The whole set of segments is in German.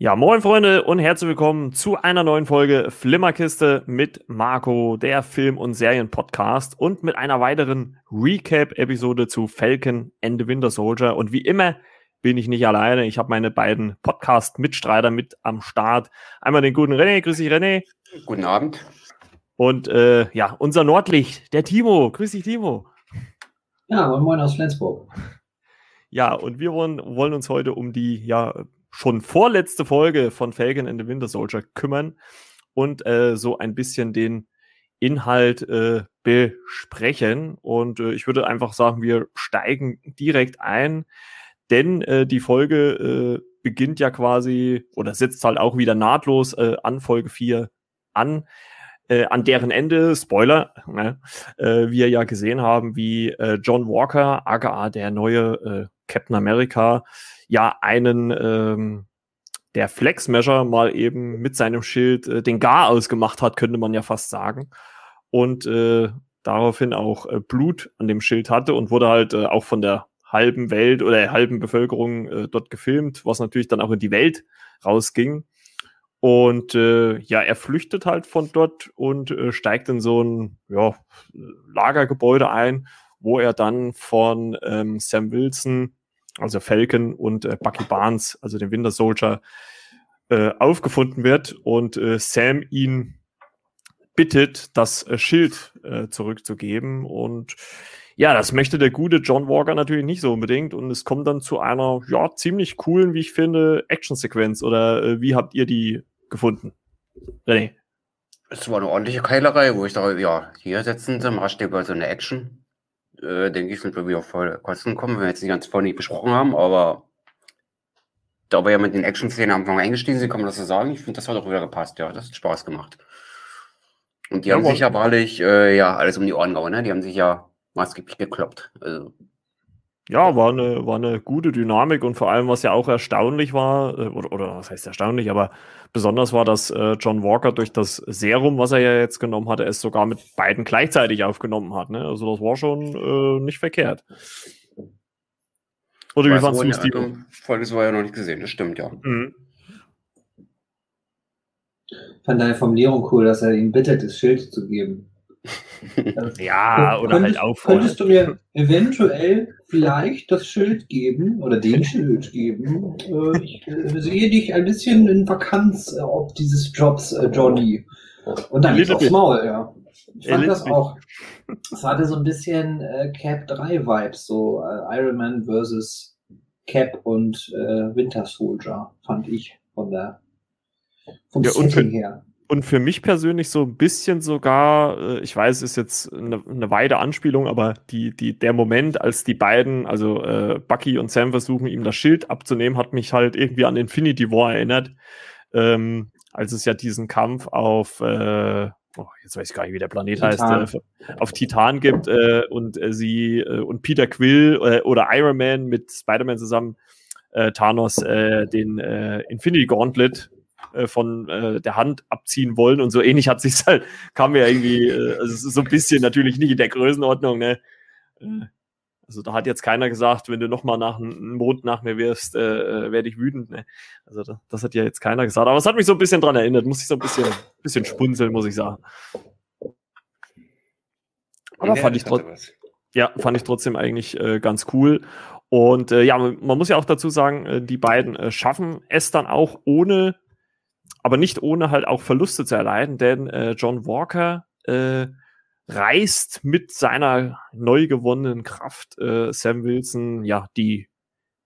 Ja, moin Freunde und herzlich willkommen zu einer neuen Folge Flimmerkiste mit Marco, der Film- und Serien-Podcast und mit einer weiteren Recap-Episode zu Falcon and the Winter Soldier. Und wie immer bin ich nicht alleine. Ich habe meine beiden Podcast-Mitstreiter mit am Start. Einmal den guten René. Grüß dich, René. Guten Abend. Und äh, ja, unser Nordlicht, der Timo. Grüß dich, Timo. Ja, moin, moin aus Flensburg. Ja, und wir wollen, wollen uns heute um die ja schon vorletzte Folge von Falcon and the Winter Soldier kümmern und äh, so ein bisschen den Inhalt äh, besprechen. Und äh, ich würde einfach sagen, wir steigen direkt ein, denn äh, die Folge äh, beginnt ja quasi oder setzt halt auch wieder nahtlos äh, an Folge 4 an. Äh, an deren Ende, Spoiler, ne, äh, wir ja gesehen haben, wie äh, John Walker, aka der neue äh, Captain America, ja einen ähm, der Flex Measure mal eben mit seinem Schild äh, den Gar ausgemacht hat, könnte man ja fast sagen. Und äh, daraufhin auch äh, Blut an dem Schild hatte und wurde halt äh, auch von der halben Welt oder der halben Bevölkerung äh, dort gefilmt, was natürlich dann auch in die Welt rausging. Und äh, ja, er flüchtet halt von dort und äh, steigt in so ein ja, Lagergebäude ein, wo er dann von ähm, Sam Wilson also Falcon und äh, Bucky Barnes, also den Winter Soldier, äh, aufgefunden wird und äh, Sam ihn bittet, das äh, Schild äh, zurückzugeben. Und ja, das möchte der gute John Walker natürlich nicht so unbedingt. Und es kommt dann zu einer, ja, ziemlich coolen, wie ich finde, Actionsequenz. Oder äh, wie habt ihr die gefunden? René? Es war eine ordentliche Keilerei, wo ich dachte, ja, hier setzen sie mal bei so eine Action äh, denke ich, sind wir wieder voll Kosten kommen, wenn wir jetzt die ganze Folge nicht besprochen haben, aber da wir ja mit den Action-Szenen am Anfang eingestiegen sind, kann man das so sagen. Ich finde, das hat auch wieder gepasst, ja. Das hat Spaß gemacht. Und die ja, haben sich ja wahrlich, äh, ja, alles um die Ohren gehauen, ne? Die haben sich ja maßgeblich gekloppt. Also, ja, war eine, war eine gute Dynamik und vor allem, was ja auch erstaunlich war, äh, oder, oder was heißt erstaunlich, aber besonders war, dass äh, John Walker durch das Serum, was er ja jetzt genommen hatte, es sogar mit beiden gleichzeitig aufgenommen hat. Ne? Also das war schon äh, nicht verkehrt. Oder wie fandest du es, Timo? Folgendes war ja noch nicht gesehen, das stimmt, ja. Mhm. Ich fand deine Formulierung cool, dass er ihn bittet, das Schild zu geben. Ja, oder halt auch. Könntest du mir eventuell vielleicht das Schild geben oder den Schild geben? Äh, ich äh, sehe dich ein bisschen in Vakanz äh, ob dieses Jobs, äh, Johnny. Und dann geht's aufs Maul, ja. Ich fand das auch. Es hatte so ein bisschen äh, Cap 3 Vibes, so äh, Iron Man versus Cap und Winter Soldier, fand ich von der vom ja, Setting her und für mich persönlich so ein bisschen sogar, äh, ich weiß, es ist jetzt eine, eine weite Anspielung, aber die, die, der Moment, als die beiden, also äh, Bucky und Sam versuchen, ihm das Schild abzunehmen, hat mich halt irgendwie an Infinity War erinnert. Ähm, als es ja diesen Kampf auf, äh, oh, jetzt weiß ich gar nicht, wie der Planet Titan. heißt, äh, auf Titan gibt äh, und äh, sie äh, und Peter Quill äh, oder Iron Man mit Spider-Man zusammen äh, Thanos äh, den äh, Infinity Gauntlet äh, von äh, der Hand abziehen wollen und so ähnlich hat sich halt, kam mir irgendwie, äh, also so ein bisschen natürlich nicht in der Größenordnung, ne? Äh, also da hat jetzt keiner gesagt, wenn du nochmal nach einem Mond nach mir wirfst, äh, äh, werde ich wütend. Ne? Also das, das, hat ja jetzt keiner gesagt. Aber es hat mich so ein bisschen dran erinnert, muss ich so ein bisschen, bisschen spunzeln, muss ich sagen. Aber fand ich, ja, fand ich trotzdem eigentlich äh, ganz cool. Und äh, ja, man muss ja auch dazu sagen, äh, die beiden schaffen es dann auch ohne aber nicht ohne halt auch Verluste zu erleiden, denn äh, John Walker äh, reißt mit seiner neu gewonnenen Kraft äh, Sam Wilson ja die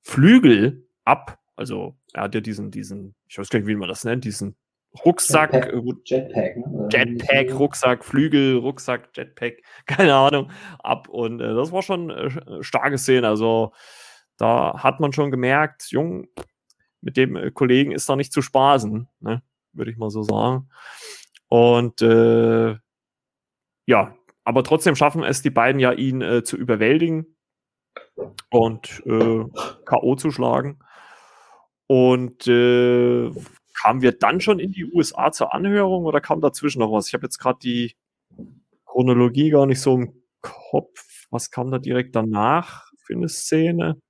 Flügel ab. Also er hat ja diesen, diesen, ich weiß gar nicht, wie man das nennt, diesen Rucksack, Jetpack, äh, Jetpack, ne? Jetpack, Rucksack, Flügel, Rucksack, Jetpack, keine Ahnung, ab. Und äh, das war schon äh, starke Szene. Also da hat man schon gemerkt, Jung, mit dem äh, Kollegen ist da nicht zu spaßen, ne? Würde ich mal so sagen. Und äh, ja, aber trotzdem schaffen es die beiden ja, ihn äh, zu überwältigen und äh, K.O. zu schlagen. Und äh, kamen wir dann schon in die USA zur Anhörung oder kam dazwischen noch was? Ich habe jetzt gerade die Chronologie gar nicht so im Kopf. Was kam da direkt danach für eine Szene?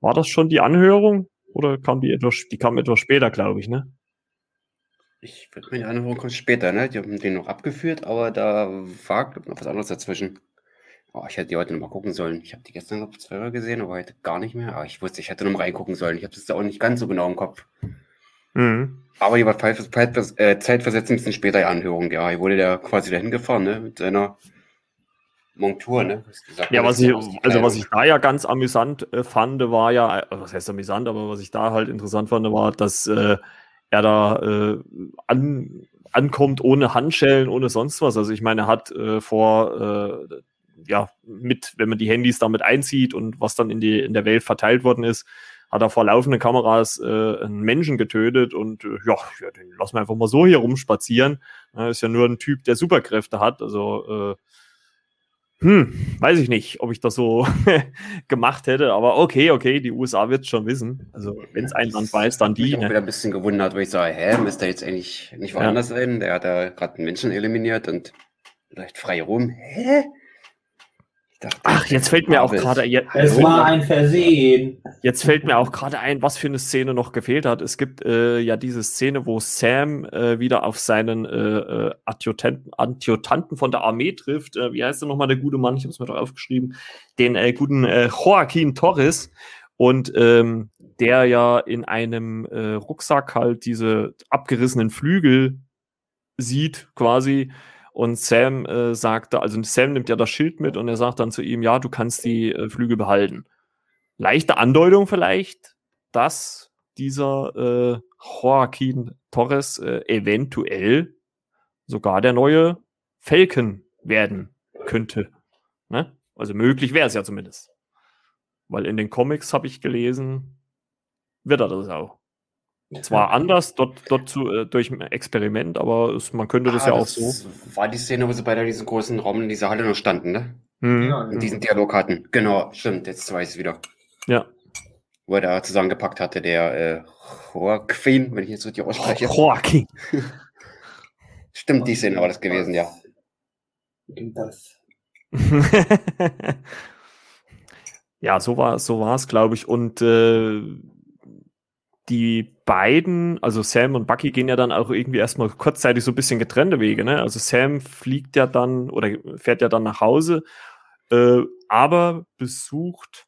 War das schon die Anhörung? Oder kam die etwas, die kam etwas später, glaube ich, ne? Ich würde mir die Erinnerung kommt später, ne? Die haben den noch abgeführt, aber da war glaub, noch was anderes dazwischen. Oh, ich hätte die heute noch mal gucken sollen. Ich habe die gestern noch zweimal gesehen, aber heute gar nicht mehr. Aber ich wusste, ich hätte noch mal reingucken sollen. Ich habe das auch nicht ganz so genau im Kopf. Mhm. Aber die war äh, zeitversetzt ein bisschen später die Anhörung. Ja, hier wurde der quasi dahin gefahren, ne? Mit seiner Montur, ne? Ja, was ich, also was ich da ja ganz amüsant äh, fand, war ja, äh, was heißt amüsant, aber was ich da halt interessant fand, war, dass äh, er da äh, an, ankommt ohne Handschellen, ohne sonst was. Also ich meine, er hat äh, vor, äh, ja, mit, wenn man die Handys damit einzieht und was dann in, die, in der Welt verteilt worden ist, hat er vor laufenden Kameras äh, einen Menschen getötet und äh, ja, den lassen wir einfach mal so hier rumspazieren. Er ist ja nur ein Typ, der Superkräfte hat. Also äh, hm, weiß ich nicht, ob ich das so gemacht hätte, aber okay, okay, die USA wird es schon wissen. Also, wenn es ein Land weiß, dann die. Ich habe Ne? wieder ein bisschen gewundert, weil ich sage, hä, müsste jetzt eigentlich nicht woanders sein? Der hat da gerade einen Menschen eliminiert und vielleicht frei rum. Hä? Dachte, Ach, jetzt fällt mir auch gerade, Es war ein Versehen. jetzt fällt mir auch gerade ein, was für eine Szene noch gefehlt hat. Es gibt äh, ja diese Szene, wo Sam äh, wieder auf seinen äh, äh, Adjutanten, Adjutanten von der Armee trifft. Äh, wie heißt der nochmal, der gute Mann? Ich habe es mir doch aufgeschrieben. Den äh, guten äh, Joaquin Torres. Und ähm, der ja in einem äh, Rucksack halt diese abgerissenen Flügel sieht, quasi. Und Sam äh, sagt also Sam nimmt ja das Schild mit und er sagt dann zu ihm, ja, du kannst die äh, Flügel behalten. Leichte Andeutung vielleicht, dass dieser äh, Joaquin Torres äh, eventuell sogar der neue Falcon werden könnte. Ne? Also möglich wäre es ja zumindest. Weil in den Comics habe ich gelesen, wird er das auch. Zwar anders, dort, dort zu, äh, durch ein Experiment, aber es, man könnte das Ah, ja auch so. War die Szene, wo sie bei diesem großen Raum in dieser Halle noch standen, ne? Hm. Ja, Und diesen Dialog hatten. Genau, stimmt, jetzt weiß ich es wieder. Ja. Wo er da zusammengepackt hatte, der äh, Joaquin, wenn ich jetzt richtig ausspreche. Joaquin. Stimmt, die Szene war das gewesen, ja. Das. ja, so war so war es, glaube ich. Und äh, die beiden, also Sam und Bucky, gehen ja dann auch irgendwie erstmal kurzzeitig so ein bisschen getrennte Wege. Ne? Also Sam fliegt ja dann oder fährt ja dann nach Hause, äh, aber besucht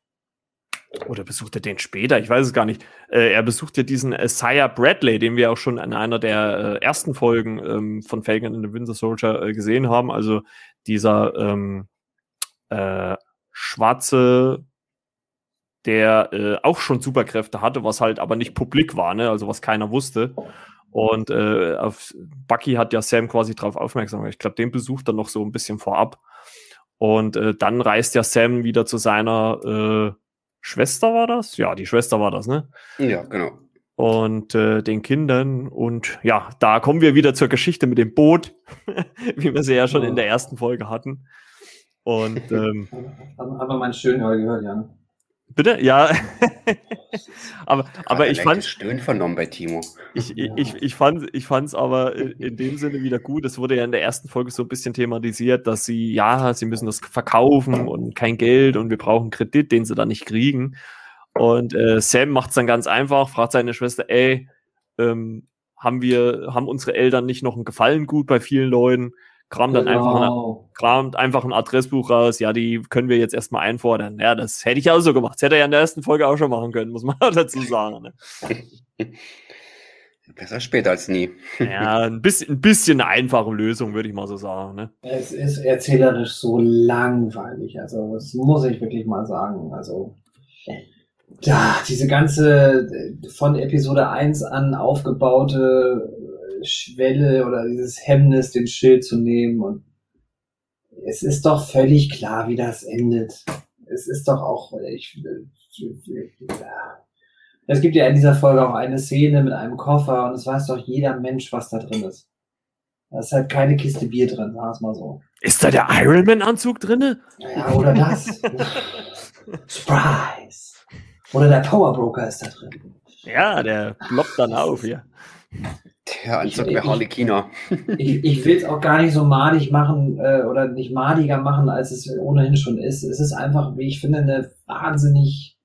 oder besucht er den später? Ich weiß es gar nicht. Äh, er besucht ja diesen äh, Sire Bradley, den wir auch schon in einer der äh, ersten Folgen ähm, von Falcon and the Winter Soldier äh, gesehen haben. Also dieser ähm, äh, schwarze, der äh, auch schon Superkräfte hatte, was halt aber nicht publik war, ne? also was keiner wusste. Und äh, auf Bucky hat ja Sam quasi darauf aufmerksam gemacht. Ich glaube, den besucht er noch so ein bisschen vorab. Und äh, dann reist ja Sam wieder zu seiner äh, Schwester, war das? Ja, die Schwester war das, ne? Ja, genau. Und äh, den Kindern. Und ja, da kommen wir wieder zur Geschichte mit dem Boot, wie wir sie ja schon in der ersten Folge hatten. Und ähm, Haben wir mal schön heute gehört, Jan. Bitte? Ja. aber, aber ich fand, Stöhnen vernommen bei Timo. Ich, ich, ich, ich fand ich fand's aber in, in dem Sinne wieder gut. Es wurde ja in der ersten Folge so ein bisschen thematisiert, dass sie, ja, sie müssen das verkaufen und kein Geld und wir brauchen Kredit, den sie dann nicht kriegen. Und äh, Sam macht es dann ganz einfach, fragt seine Schwester, ey, ähm, haben wir, haben unsere Eltern nicht noch einen Gefallen gut bei vielen Leuten? Kramt dann einfach, eine, Genau. kramt einfach ein Adressbuch raus, ja, die können wir jetzt erstmal einfordern. Ja, das hätte ich auch so gemacht. Das hätte er ja in der ersten Folge auch schon machen können, muss man dazu sagen. Ne? Besser später als nie. Ja, ein bisschen, ein bisschen eine einfache Lösung, würde ich mal so sagen. Ne? Es ist erzählerisch so langweilig. Also, das muss ich wirklich mal sagen. Also, ja, diese ganze äh, von Episode 1 an aufgebaute Schwelle oder dieses Hemmnis, den Schild zu nehmen. Und es ist doch völlig klar, wie das endet. Es ist doch auch, ich, ja. Es gibt ja in dieser Folge auch eine Szene mit einem Koffer und es weiß doch jeder Mensch, was da drin ist. Da ist halt keine Kiste Bier drin, sagen wir es mal so. Ist da der Ironman-Anzug drinne? Ja, oder das. Surprise. Oder der Powerbroker ist da drin. Ja, der ploppt dann auf hier. Der Anzug Ich- wäre Harlekiner. Ich, ich will es auch gar nicht so madig machen äh, oder nicht madiger machen, als es ohnehin schon ist. Es ist einfach, wie ich finde, eine wahnsinnig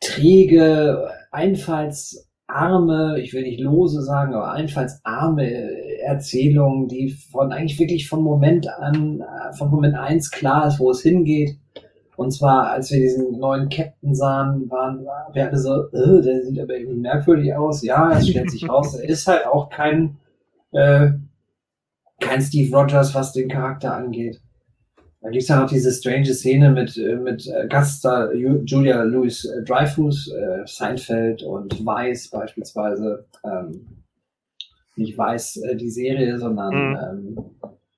träge, einfallsarme, ich will nicht lose sagen, aber einfallsarme Erzählung, die von eigentlich wirklich von Moment an, von Moment eins klar ist, wo es hingeht. Und zwar, als wir diesen neuen Captain sahen, waren wir alle so, äh, der sieht aber irgendwie merkwürdig aus. Ja, es stellt sich raus, er ist halt auch kein, äh, kein Steve Rogers, was den Charakter angeht. Da gibt's ja noch diese strange Szene mit, äh, mit äh, Gaststar Julia Louis Dreyfus, äh, Seinfeld und Weiss beispielsweise. Ähm, nicht Weiss äh, die Serie, sondern mhm. ähm,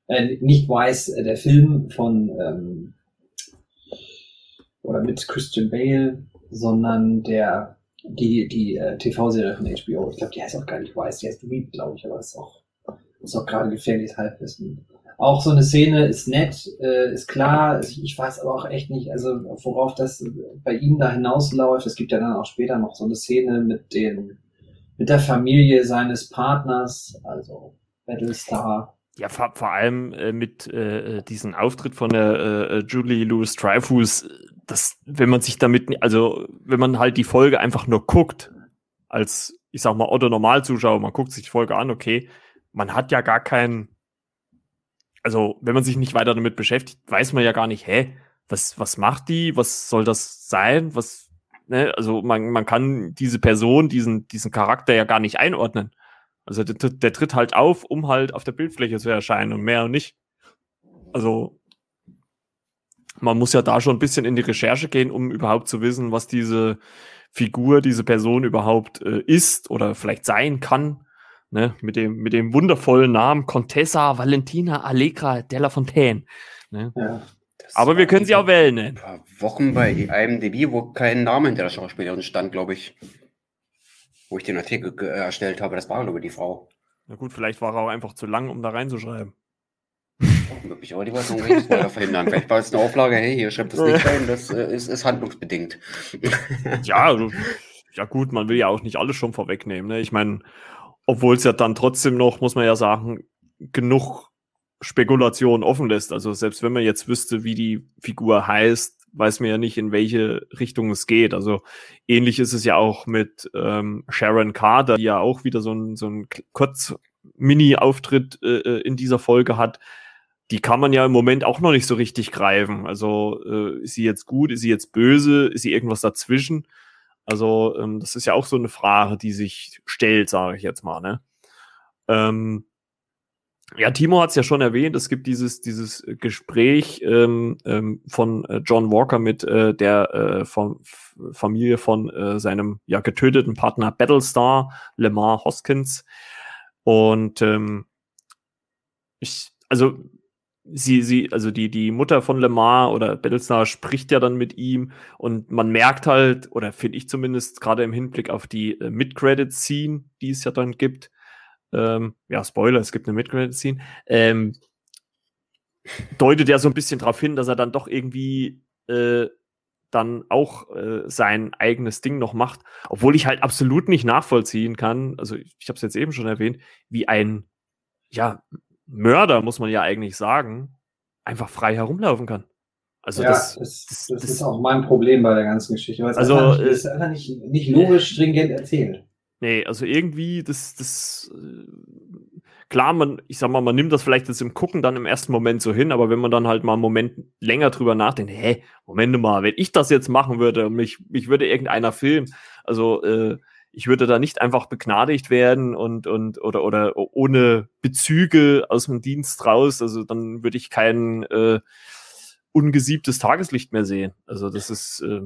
äh, nicht Weiss äh, der Film von ähm, oder mit Christian Bale, sondern der die die äh, TV-Serie von HBO. Ich glaube, die heißt auch gar nicht Weiss, die heißt Reed, glaube ich, aber ist auch ist auch gerade gefährliches Halbwissen. Auch so eine Szene ist nett, äh, ist klar. Ich weiß aber auch echt nicht, also worauf das bei ihm da hinausläuft. Es gibt ja dann auch später noch so eine Szene mit den mit der Familie seines Partners, also Battlestar. Ja, vor, vor allem äh, mit äh, diesem Auftritt von der äh, Julie Louis Dreyfus, das, wenn man sich damit, also wenn man halt die Folge einfach nur guckt, als ich sag mal Otto Normalzuschauer, man guckt sich die Folge an, okay, man hat ja gar keinen, also wenn man sich nicht weiter damit beschäftigt, weiß man ja gar nicht, hä, was, was macht die, was soll das sein, was, ne, also man, man kann diese Person, diesen, diesen Charakter ja gar nicht einordnen. Also der, der tritt halt auf, um halt auf der Bildfläche zu erscheinen und mehr und nicht. Also man muss ja da schon ein bisschen in die Recherche gehen, um überhaupt zu wissen, was diese Figur, diese Person überhaupt äh, ist oder vielleicht sein kann. Ne? Mit, dem, mit dem wundervollen Namen Contessa Valentina Allegra della Fontaine. Ne? Ja. Aber wir können sie auch wählen. Ein paar Wochen bei IMDb, wo kein Name hinter der Schauspielerin stand, glaube ich. Wo ich den Artikel erstellt habe, das war nur die Frau. Na gut, vielleicht war er auch einfach zu lang, um da reinzuschreiben. Möglich, aber die wollten unbedingt Spoiler verhindern. Vielleicht war es eine Auflage, hey, hier schreibt das nicht rein, das äh, ist, ist, handlungsbedingt. ja, also, ja gut, man will ja auch nicht alles schon vorwegnehmen. Ne? Ich meine, obwohl es ja dann trotzdem noch, muss man ja sagen, genug Spekulation offen lässt. Also selbst wenn man jetzt wüsste, wie die Figur heißt, weiß man ja nicht, in welche Richtung es geht. Also ähnlich ist es ja auch mit ähm, Sharon Carter, die ja auch wieder so ein, so ein kurz Mini-Auftritt äh, äh, in dieser Folge hat. Die kann man ja im Moment auch noch nicht so richtig greifen. Also äh, ist sie jetzt gut, ist sie jetzt böse, ist sie irgendwas dazwischen? Also ähm, das ist ja auch so eine Frage, die sich stellt, sage ich jetzt mal. Ne? Ähm, ja, Timo hat es ja schon erwähnt, es gibt dieses, dieses Gespräch ähm, ähm, von äh, John Walker mit äh, der äh, von, Familie von äh, seinem ja getöteten Partner Battlestar, Lemar Hoskins. Und ähm, ich, also sie, sie, also die, die Mutter von Lemar oder Battlestar spricht ja dann mit ihm und man merkt halt, oder finde ich zumindest gerade im Hinblick auf die äh, Mid-Credit-Scene, die es ja dann gibt, ähm, ja, Spoiler, es gibt eine Mid-Credit-Scene, ähm, deutet ja so ein bisschen darauf hin, dass er dann doch irgendwie äh, dann auch äh, sein eigenes Ding noch macht, obwohl ich halt absolut nicht nachvollziehen kann, also ich, ich habe es jetzt eben schon erwähnt, wie ein ja, Mörder, muss man ja eigentlich sagen, einfach frei herumlaufen kann. Also ja, das, das, das, das, ist auch mein Problem bei der ganzen Geschichte, weil es also, einfach, nicht, äh, ist einfach nicht, nicht logisch stringent erzählt. Nee, also irgendwie, das, das, äh, klar, man, ich sag mal, man nimmt das vielleicht jetzt im Gucken dann im ersten Moment so hin, aber wenn man dann halt mal einen Moment länger drüber nachdenkt, hä, Moment mal, wenn ich das jetzt machen würde und mich, mich würde irgendeiner filmen, also äh, ich würde da nicht einfach begnadigt werden und, und oder, oder ohne Bezüge aus dem Dienst raus, also dann würde ich kein äh, ungesiebtes Tageslicht mehr sehen. Also das ist, äh,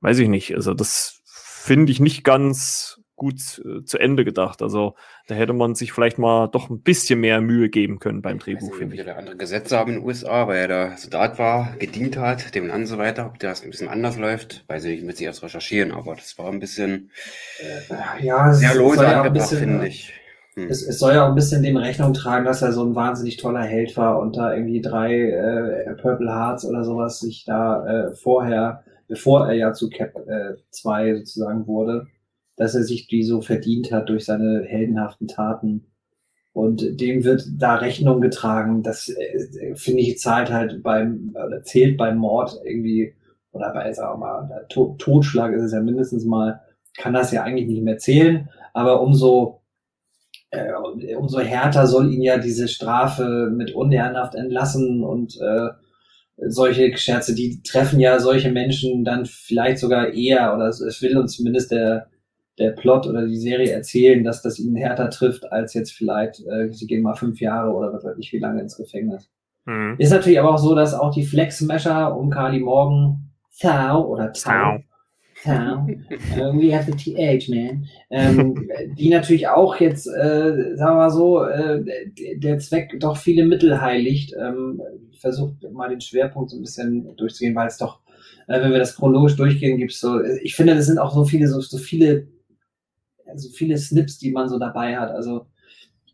weiß ich nicht, also das finde ich nicht ganz gut äh, zu Ende gedacht. Also da hätte man sich vielleicht mal doch ein bisschen mehr Mühe geben können beim Drehbuch, finde ich. andere Gesetze haben in den USA, weil er da Soldat war, gedient hat, dem und so weiter. Ob das ein bisschen anders läuft, weiß ich nicht, muss ich erst recherchieren, aber das war ein bisschen äh, ja, sehr lose ja angebracht, finde ich. Hm. Es, es, soll ja auch ein bisschen dem Rechnung tragen, dass er so ein wahnsinnig toller Held war und da irgendwie drei äh, Purple Hearts oder sowas sich da äh, vorher, bevor er ja zu Cap 2 äh, sozusagen wurde, dass er sich die so verdient hat durch seine heldenhaften Taten. Und dem wird da Rechnung getragen. Das äh, finde ich zahlt halt beim, oder zählt beim Mord irgendwie, oder bei, sagen wir mal, Totschlag ist es ja mindestens mal kann das ja eigentlich nicht mehr zählen, aber umso, äh, umso härter soll ihn ja diese Strafe mit Unehrenhaft entlassen und äh, solche Scherze, die treffen ja solche Menschen dann vielleicht sogar eher, oder es will uns zumindest der, der Plot oder die Serie erzählen, dass das ihn härter trifft, als jetzt vielleicht, äh, sie gehen mal fünf Jahre oder was weiß ich, wie lange ins Gefängnis. Mhm. Ist natürlich aber auch so, dass auch die Flex-Mesher um Carly Morgan, Thau oder Thau, Thau, we have the TH, man, ähm, die natürlich auch jetzt, äh, sagen wir mal so, äh, der Zweck doch viele Mittel heiligt. Ähm, ich versuche mal den Schwerpunkt so ein bisschen durchzugehen, weil es doch, äh, wenn wir das chronologisch durchgehen, gibt es so, ich finde, das sind auch so viele, so, so viele, so viele Snips, die man so dabei hat. Also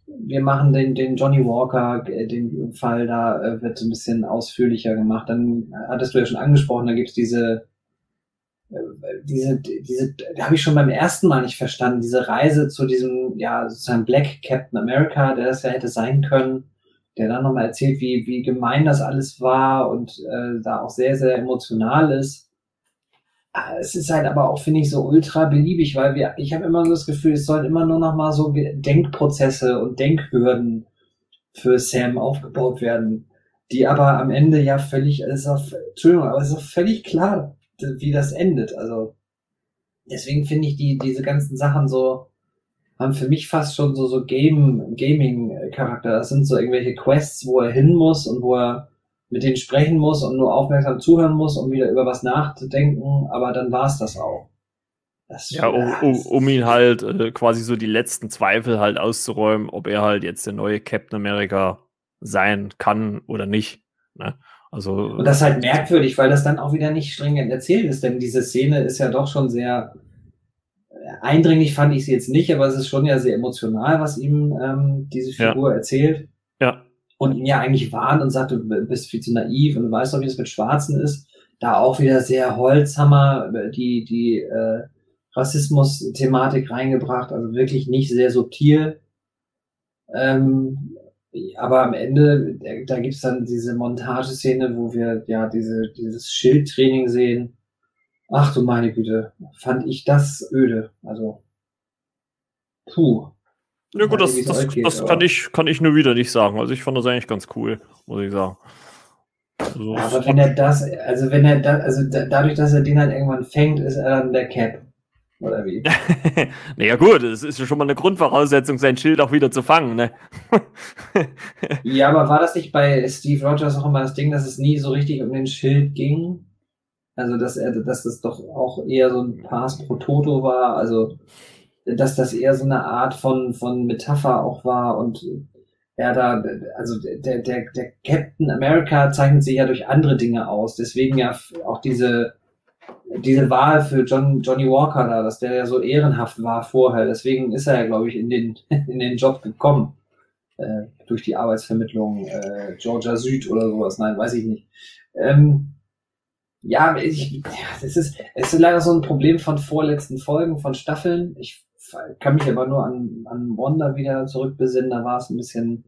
wir machen den, den Johnny Walker, äh, den Fall da äh, wird ein bisschen ausführlicher gemacht. Dann hattest du ja schon angesprochen, da gibt's diese, äh, diese, diese, da habe ich schon beim ersten Mal nicht verstanden, diese Reise zu diesem, ja, sozusagen Black Captain America, der das ja hätte sein können, der dann nochmal erzählt, wie, wie gemein das alles war und äh, da auch sehr, sehr emotional ist. Ah, es ist halt aber auch, finde ich, so ultra beliebig, weil wir, ich habe immer so das Gefühl, es sollen immer nur noch mal so Denkprozesse und Denkhürden für Sam aufgebaut werden, die aber am Ende ja völlig, auch, Entschuldigung, aber es ist auch völlig klar, wie das endet. Also deswegen finde ich die, diese ganzen Sachen so, haben für mich fast schon so, so Game, Gaming-Charakter. Das sind so irgendwelche Quests, wo er hin muss und wo er mit denen sprechen muss und nur aufmerksam zuhören muss, um wieder über was nachzudenken, aber dann war es das auch. Das, ja, um, um, um, ihn halt äh, quasi so die letzten Zweifel halt auszuräumen, ob er halt jetzt der neue Captain America sein kann oder nicht. Ne? Also, und das ist halt merkwürdig, weil das dann auch wieder nicht stringent erzählt ist, denn diese Szene ist ja doch schon sehr äh, eindringlich, fand ich sie jetzt nicht, aber es ist schon ja sehr emotional, was ihm ähm, diese Figur ja. erzählt. Und ihn ja eigentlich warnt und sagt, du bist viel zu naiv und du weißt doch, wie es mit Schwarzen ist. Da auch wieder sehr Holzhammer die, die äh, Rassismus-Thematik reingebracht, also wirklich nicht sehr subtil. Ähm, aber am Ende, da gibt's dann diese Montageszene, wo wir ja diese, dieses Schildtraining sehen. Ach du meine Güte, fand ich das öde. Also, puh. Ja gut, das, das, geht, das kann, ich, kann ich nur wieder nicht sagen. Also ich fand das eigentlich ganz cool, muss ich sagen. Also, aber wenn er das, also wenn er da, also da, dadurch, dass er den halt irgendwann fängt, ist er dann der Cap. Oder wie? naja, gut, es ist ja schon mal eine Grundvoraussetzung, sein Schild auch wieder zu fangen, ne? ja, aber war das nicht bei Steve Rogers auch immer das Ding, dass es nie so richtig um den Schild ging? Also, dass er, dass das doch auch eher so ein Pass pro Toto war, also dass das eher so eine Art von, von Metapher auch war und er da, also der, der, der Captain America zeichnet sich ja durch andere Dinge aus. Deswegen ja auch diese, diese Wahl für John, Johnny Walker da, dass der ja so ehrenhaft war vorher. Deswegen ist er ja, glaube ich, in den, in den Job gekommen. Äh, durch die Arbeitsvermittlung äh, Georgia Süd oder sowas. Nein, weiß ich nicht. Ähm, ja, ich, ja, das ist, es ist leider so ein Problem von vorletzten Folgen, von Staffeln. Ich kann mich aber nur an, an Wanda wieder zurückbesinnen. Da war es ein bisschen,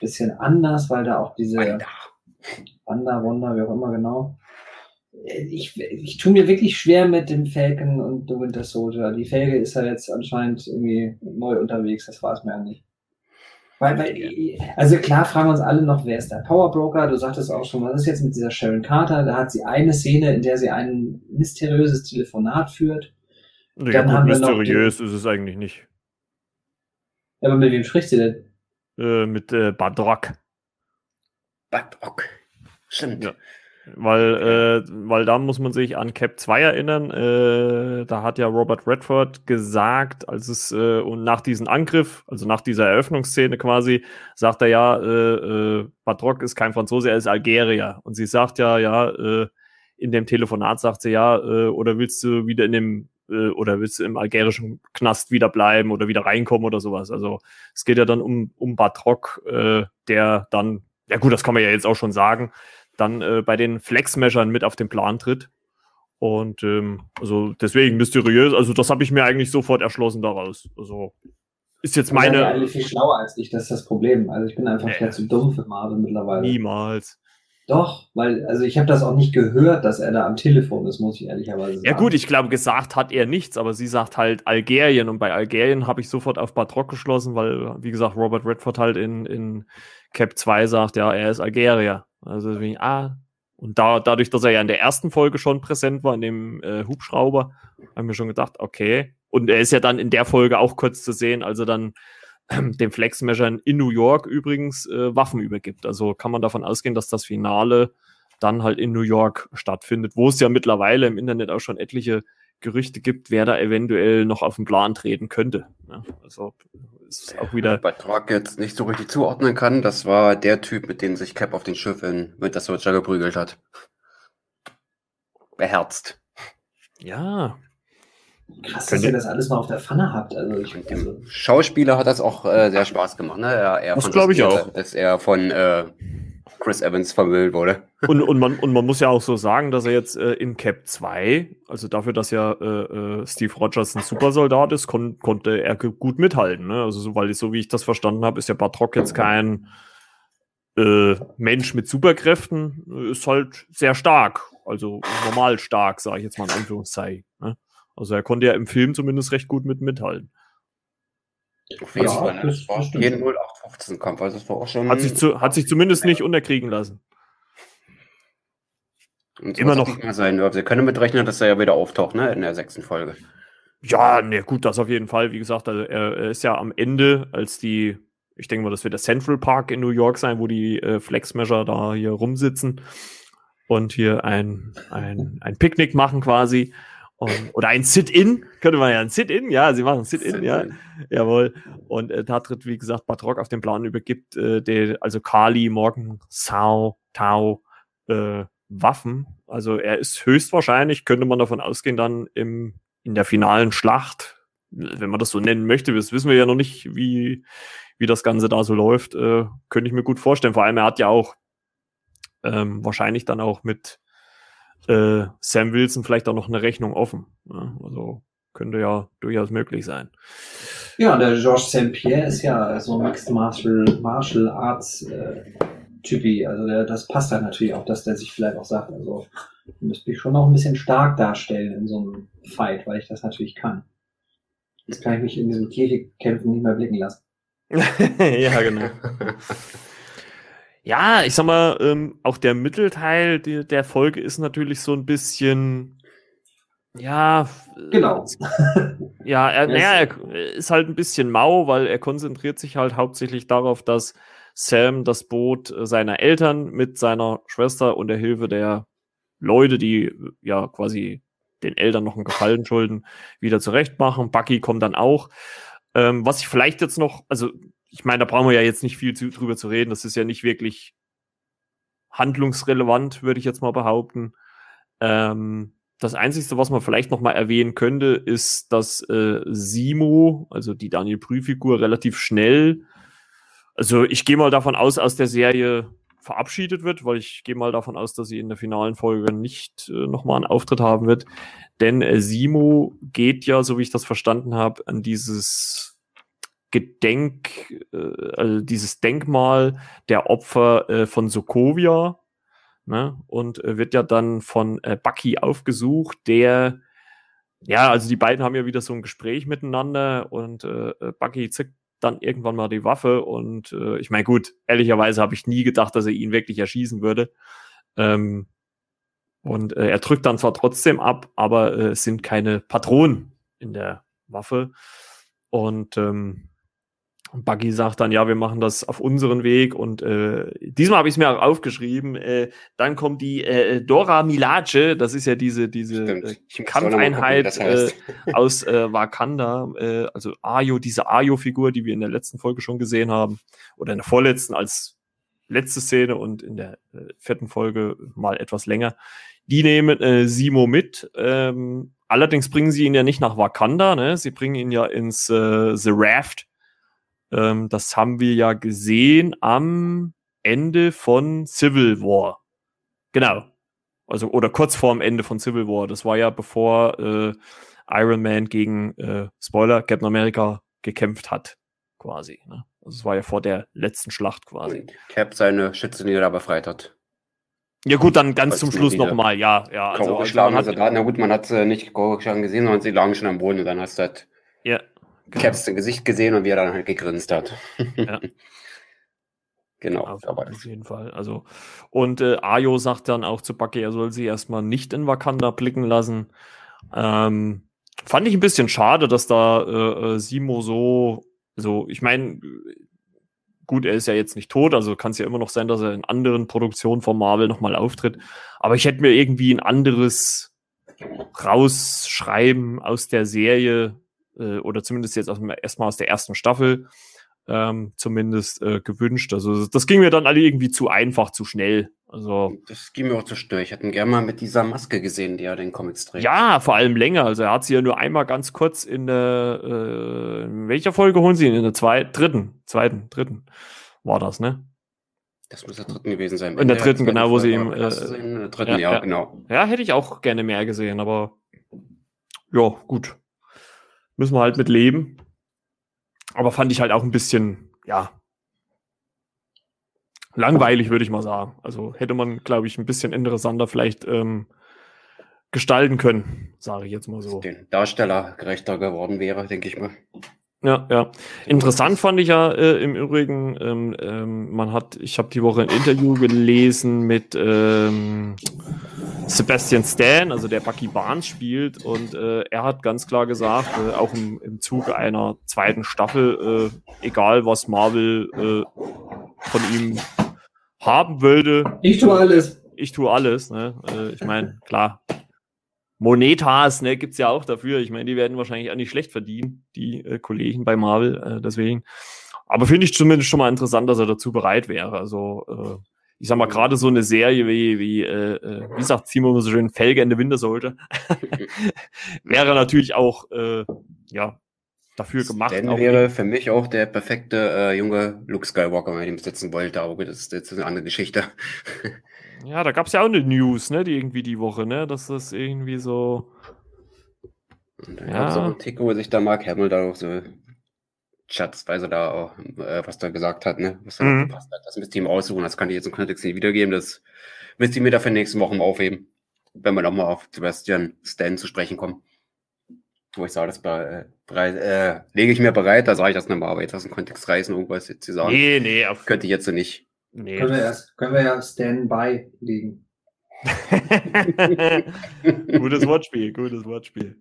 bisschen anders, weil da auch diese Wanda, Wanda, Wanda wie auch immer genau. Ich, ich tue mir wirklich schwer mit dem Falcon und The Winter Soldier. Die Felge ist ja jetzt anscheinend irgendwie neu unterwegs, das war es mir ja nicht. Weil, weil, also klar fragen wir uns alle noch, wer ist der Power Broker? Du sagtest auch schon, was ist jetzt mit dieser Sharon Carter? Da hat sie eine Szene, in der sie ein mysteriöses Telefonat führt. Ja, gut, mysteriös ist es eigentlich nicht. Ja, aber mit wem spricht sie denn? Äh, mit äh, Badrock. Badrock. Stimmt. Ja. Weil, äh, weil da muss man sich an Cap 2 erinnern. Äh, da hat ja Robert Redford gesagt, als es äh, und nach diesem Angriff, also nach dieser Eröffnungsszene quasi, sagt er ja, äh, äh, Badrock ist kein Franzose, er ist Algerier. Und sie sagt ja, ja, äh, in dem Telefonat sagt sie ja, äh, oder willst du wieder in dem äh, oder willst du im algerischen Knast wieder bleiben oder wieder reinkommen oder sowas. Also es geht ja dann um, um Batrock, äh, der dann, ja gut, das kann man ja jetzt auch schon sagen, dann äh, bei den Flex-Measures mit auf den Plan tritt. Und ähm, also deswegen mysteriös, also das habe ich mir eigentlich sofort erschlossen daraus. Also ist jetzt meine. Ja eigentlich viel schlauer als ich, das ist das Problem. Also ich bin einfach nee. zu dumm für Marvel mittlerweile. Niemals. Doch, weil, also ich habe das auch nicht gehört, dass er da am Telefon ist, muss ich ehrlicherweise sagen. Ja gut, ich glaube, gesagt hat er nichts, aber sie sagt halt Algerien und bei Algerien habe ich sofort auf Batrock geschlossen, weil, wie gesagt, Robert Redford halt in, in Cap 2 sagt, ja, er ist Algerier. Also deswegen, ah, und da, dadurch, dass er ja in der ersten Folge schon präsent war, in dem äh, Hubschrauber, haben wir schon gedacht, okay. Und er ist ja dann in der Folge auch kurz zu sehen, also dann dem Flexmeasure in New York übrigens äh, Waffen übergibt. Also kann man davon ausgehen, dass das Finale dann halt in New York stattfindet, wo es ja mittlerweile im Internet auch schon etliche Gerüchte gibt, wer da eventuell noch auf den Plan treten könnte. Ja, also ist auch wieder. Bei Truck jetzt nicht so richtig zuordnen kann, das war der Typ, mit dem sich Cap auf den Schiff in Winter Soldier geprügelt hat. Beherzt. Ja, Krass, dass ihr das alles mal auf der Pfanne habt. Also ich, dem Schauspieler hat das auch äh, sehr Spaß gemacht. Ne? Er, er Das fand glaub ich auch. Dass er von äh, Chris Evans verwöhnt wurde. Und, und, man, und man muss ja auch so sagen, dass er jetzt äh, in Cap 2, also dafür, dass ja äh, äh, Steve Rogers ein Supersoldat ist, kon konnte er gut mithalten. Ne? Also, so, weil so wie ich das verstanden habe, ist ja Batrock jetzt kein äh, Mensch mit Superkräften, ist halt sehr stark. Also normal stark, sage ich jetzt mal in Anführungszeichen. Ne? Also er konnte ja im Film zumindest recht gut mit mithalten. Auf jeden Ja, Fall. Ne? das- Das war das stimmt. jeden 0815 Kampf. Also das war auch schon. Hat sich, zu, hat sich zumindest nicht unterkriegen lassen. Und immer noch- sein. Sie können mitrechnen, dass er ja wieder auftaucht, ne? In der sechsten Folge. Ja, ne, gut, das auf jeden Fall. Wie gesagt, also er, er ist ja am Ende, als die, ich denke mal, das wird der Central Park in New York sein, wo die äh, Flexmeasure da hier rumsitzen und hier ein, ein, ein Picknick machen quasi. Und, oder ein Sit-In, könnte man ja ein Sit-In, ja, sie machen Sit-In, ja, jawohl. Und äh, da tritt, wie gesagt, Batrock auf den Plan übergibt, äh, der, also Kali, Morgan, Sao, Tau, äh, Waffen. Also er ist höchstwahrscheinlich, könnte man davon ausgehen, dann im, in der finalen Schlacht, wenn man das so nennen möchte, das wissen wir ja noch nicht, wie, wie das Ganze da so läuft, äh, könnte ich mir gut vorstellen. Vor allem, er hat ja auch ähm, wahrscheinlich dann auch mit äh, Sam Wilson vielleicht auch noch eine Rechnung offen. Ja, also könnte ja durchaus möglich sein. Ja, der Georges St. Pierre ist ja so ein Mixed Martial, Martial Arts äh, Typi. Also der, das passt dann natürlich auch, dass der sich vielleicht auch sagt, also du müsst mich schon noch ein bisschen stark darstellen in so einem Fight, weil ich das natürlich kann. Jetzt kann ich mich in diesem Käfigkämpfen nicht mehr blicken lassen. ja, genau. Ja, ich sag mal, ähm, auch der Mittelteil die, der Folge ist natürlich so ein bisschen, ja, äh, Genau. Ja, er, naja, er ist halt ein bisschen mau, weil er konzentriert sich halt hauptsächlich darauf, dass Sam das Boot äh, seiner Eltern mit seiner Schwester und der Hilfe der Leute, die äh, ja quasi den Eltern noch einen Gefallen schulden, wieder zurecht machen. Bucky kommt dann auch. Ähm, was ich vielleicht jetzt noch, also ich meine, da brauchen wir ja jetzt nicht viel zu, drüber zu reden. Das ist ja nicht wirklich handlungsrelevant, würde ich jetzt mal behaupten. Ähm, das Einzige, was man vielleicht noch mal erwähnen könnte, ist, dass äh, Simo, also die Daniel Prüfigur, relativ schnell, also ich gehe mal davon aus, aus der Serie verabschiedet wird, weil ich gehe mal davon aus, dass sie in der finalen Folge nicht äh, noch mal einen Auftritt haben wird. Denn äh, Simo geht ja, so wie ich das verstanden habe, an dieses Gedenk, äh, also dieses Denkmal der Opfer äh, von Sokovia, ne? Und äh, wird ja dann von äh, Bucky aufgesucht, der ja, also die beiden haben ja wieder so ein Gespräch miteinander und äh, äh, Bucky zückt dann irgendwann mal die Waffe und ich meine, gut, ehrlicherweise habe ich nie gedacht, dass er ihn wirklich erschießen würde. Ähm, und er drückt dann zwar trotzdem ab, aber es sind keine Patronen in der Waffe. Und ähm, Buggy sagt dann, ja, wir machen das auf unseren Weg. Und äh, diesmal habe ich es mir auch aufgeschrieben. Äh, dann kommt die äh, Dora Milaje, das ist ja diese, diese äh, gucken, Kampfeinheit das äh, aus äh, Wakanda, äh, also Ayo, diese Ayo-Figur, die wir in der letzten Folge schon gesehen haben, oder in der vorletzten als letzte Szene und in der äh, vierten Folge mal etwas länger. Die nehmen äh, Simo mit. Ähm, allerdings bringen sie ihn ja nicht nach Wakanda, ne? Sie bringen ihn ja ins äh, The Raft. Ähm, das haben wir ja gesehen am Ende von Civil War. Genau. Also, oder kurz vorm Ende von Civil War. Das war ja bevor äh, Iron Man gegen, äh, Spoiler, Captain America gekämpft hat, quasi. Ne? Also es war ja vor der letzten Schlacht quasi. Und Cap seine Schützlinge da befreit hat. Ja gut, dann ganz zum Schluss nochmal, ja, ja. Also, Also, also man also hat, da, na gut, man hat sie nicht K.O. geschlagen gesehen, sondern sie lagen schon am Boden und dann hast du halt ja, genau. Caps im Gesicht gesehen und wie er dann halt gegrinst hat. Ja. genau, Auf, aber auf jeden Fall. Also, und äh, Ayo sagt dann auch zu Bucky, er soll sie erstmal nicht in Wakanda blicken lassen. Ähm, fand ich ein bisschen schade, dass da äh, äh, Simo so, so, ich meine, gut, er ist ja jetzt nicht tot, also kann es ja immer noch sein, dass er in anderen Produktionen von Marvel nochmal auftritt. Aber ich hätte mir irgendwie ein anderes rausschreiben aus der Serie, äh, oder zumindest jetzt erstmal aus der ersten Staffel, ähm, zumindest äh, gewünscht. Also das ging mir dann alle irgendwie zu einfach, zu schnell. Also das ging mir auch zu schnell. Ich hätte ihn gerne mal mit dieser Maske gesehen, die er den Comics trägt. ja, vor allem länger. Also er hat sie ja nur einmal ganz kurz in der äh, in welcher Folge holen sie ihn? In der zweiten, dritten, zweiten, dritten war das, ne? Das muss der dritten gewesen sein. In der dritten, zweiten genau, wo sie ihm, äh, in der dritten, ja, ja, ja. genau. Ja, hätte ich auch gerne mehr gesehen, aber ja, gut. Müssen wir halt mit leben. Aber fand ich halt auch ein bisschen, ja, langweilig, würde ich mal sagen. Also hätte man, glaube ich, ein bisschen interessanter vielleicht ähm, gestalten können, sage ich jetzt mal so. Den Darsteller gerechter geworden wäre, denke ich mal. Ja, ja. Interessant fand ich ja äh, im Übrigen, ähm, ähm, man hat, ich habe die Woche ein Interview gelesen mit ähm, Sebastian Stan, also der Bucky Barnes spielt, und äh, er hat ganz klar gesagt, äh, auch im, im Zuge einer zweiten Staffel, äh, egal was Marvel äh, von ihm haben würde, Ich tue alles. ich tue alles. Ne? Äh, ich meine, klar. Monetas, ne, gibt's ja auch dafür. Ich meine, die werden wahrscheinlich auch nicht schlecht verdienen, die äh, Kollegen bei Marvel, äh, deswegen. Aber finde ich zumindest schon mal interessant, dass er dazu bereit wäre. Also, äh, ich sag mal, gerade so eine Serie wie, wie, äh, äh, wie sagt immer so schön, Felge in der Winter sollte, wäre natürlich auch, äh, ja, dafür gemacht. Auch wäre für mich auch der perfekte äh, junge Luke Skywalker, wenn man ihn setzen wollte, aber das ist jetzt eine andere Geschichte. Ja, da gab's ja auch eine News, ne, die irgendwie die Woche, ne, dass das irgendwie so, Und dann Ja. gab es auch einen Tick, wo sich da Mark Hamill da auch so schatzweise da auch, äh, was da gesagt hat, ne? Was da Mhm. gepasst hat. Das müsst ihr ihm aussuchen, das kann ich jetzt im Kontext nicht wiedergeben. Das müsst ihr mir dafür nächste Woche mal aufheben, wenn wir nochmal auf Sebastian Stan zu sprechen kommen. Wo ich sage, das be- bereit, äh, lege ich mir bereit, da sage ich das nochmal, aber jetzt aus dem Kontext reißen, irgendwas jetzt zu sagen, nee, nee, auf, könnte ich jetzt so nicht. nee. Können wir, erst, können wir ja Standby legen. gutes Wortspiel, gutes Wortspiel.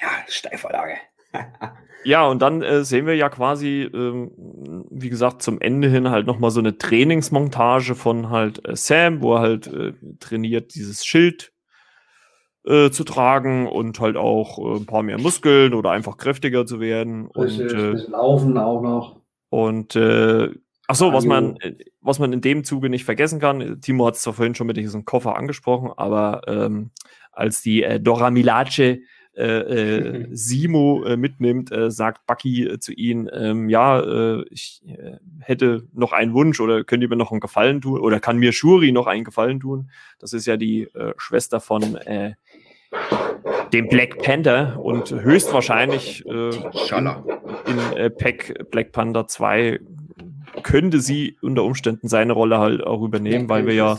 Ja, Steilvorlage. Ja, und dann äh, sehen wir ja quasi, ähm, wie gesagt, zum Ende hin halt nochmal so eine Trainingsmontage von halt äh, Sam, wo er halt äh, trainiert, dieses Schild äh, zu tragen und halt auch äh, ein paar mehr Muskeln oder einfach kräftiger zu werden. Und, Bisschen, äh, Laufen auch noch. und äh, ach so, was Ajo. man, was man in dem Zuge nicht vergessen kann, Timo hat es zwar vorhin schon mit diesem Koffer angesprochen, aber ähm, als die Dora Milace äh, äh, Simo äh, mitnimmt, äh, sagt Bucky äh, zu ihnen, ähm, ja, äh, ich äh, hätte noch einen Wunsch oder könnt ihr mir noch einen Gefallen tun oder kann mir Shuri noch einen Gefallen tun? Das ist ja die äh, Schwester von äh, dem Black Panther und höchstwahrscheinlich äh, in äh, Pack Black Panther 2 könnte sie unter Umständen seine Rolle halt auch übernehmen, weil wir ja,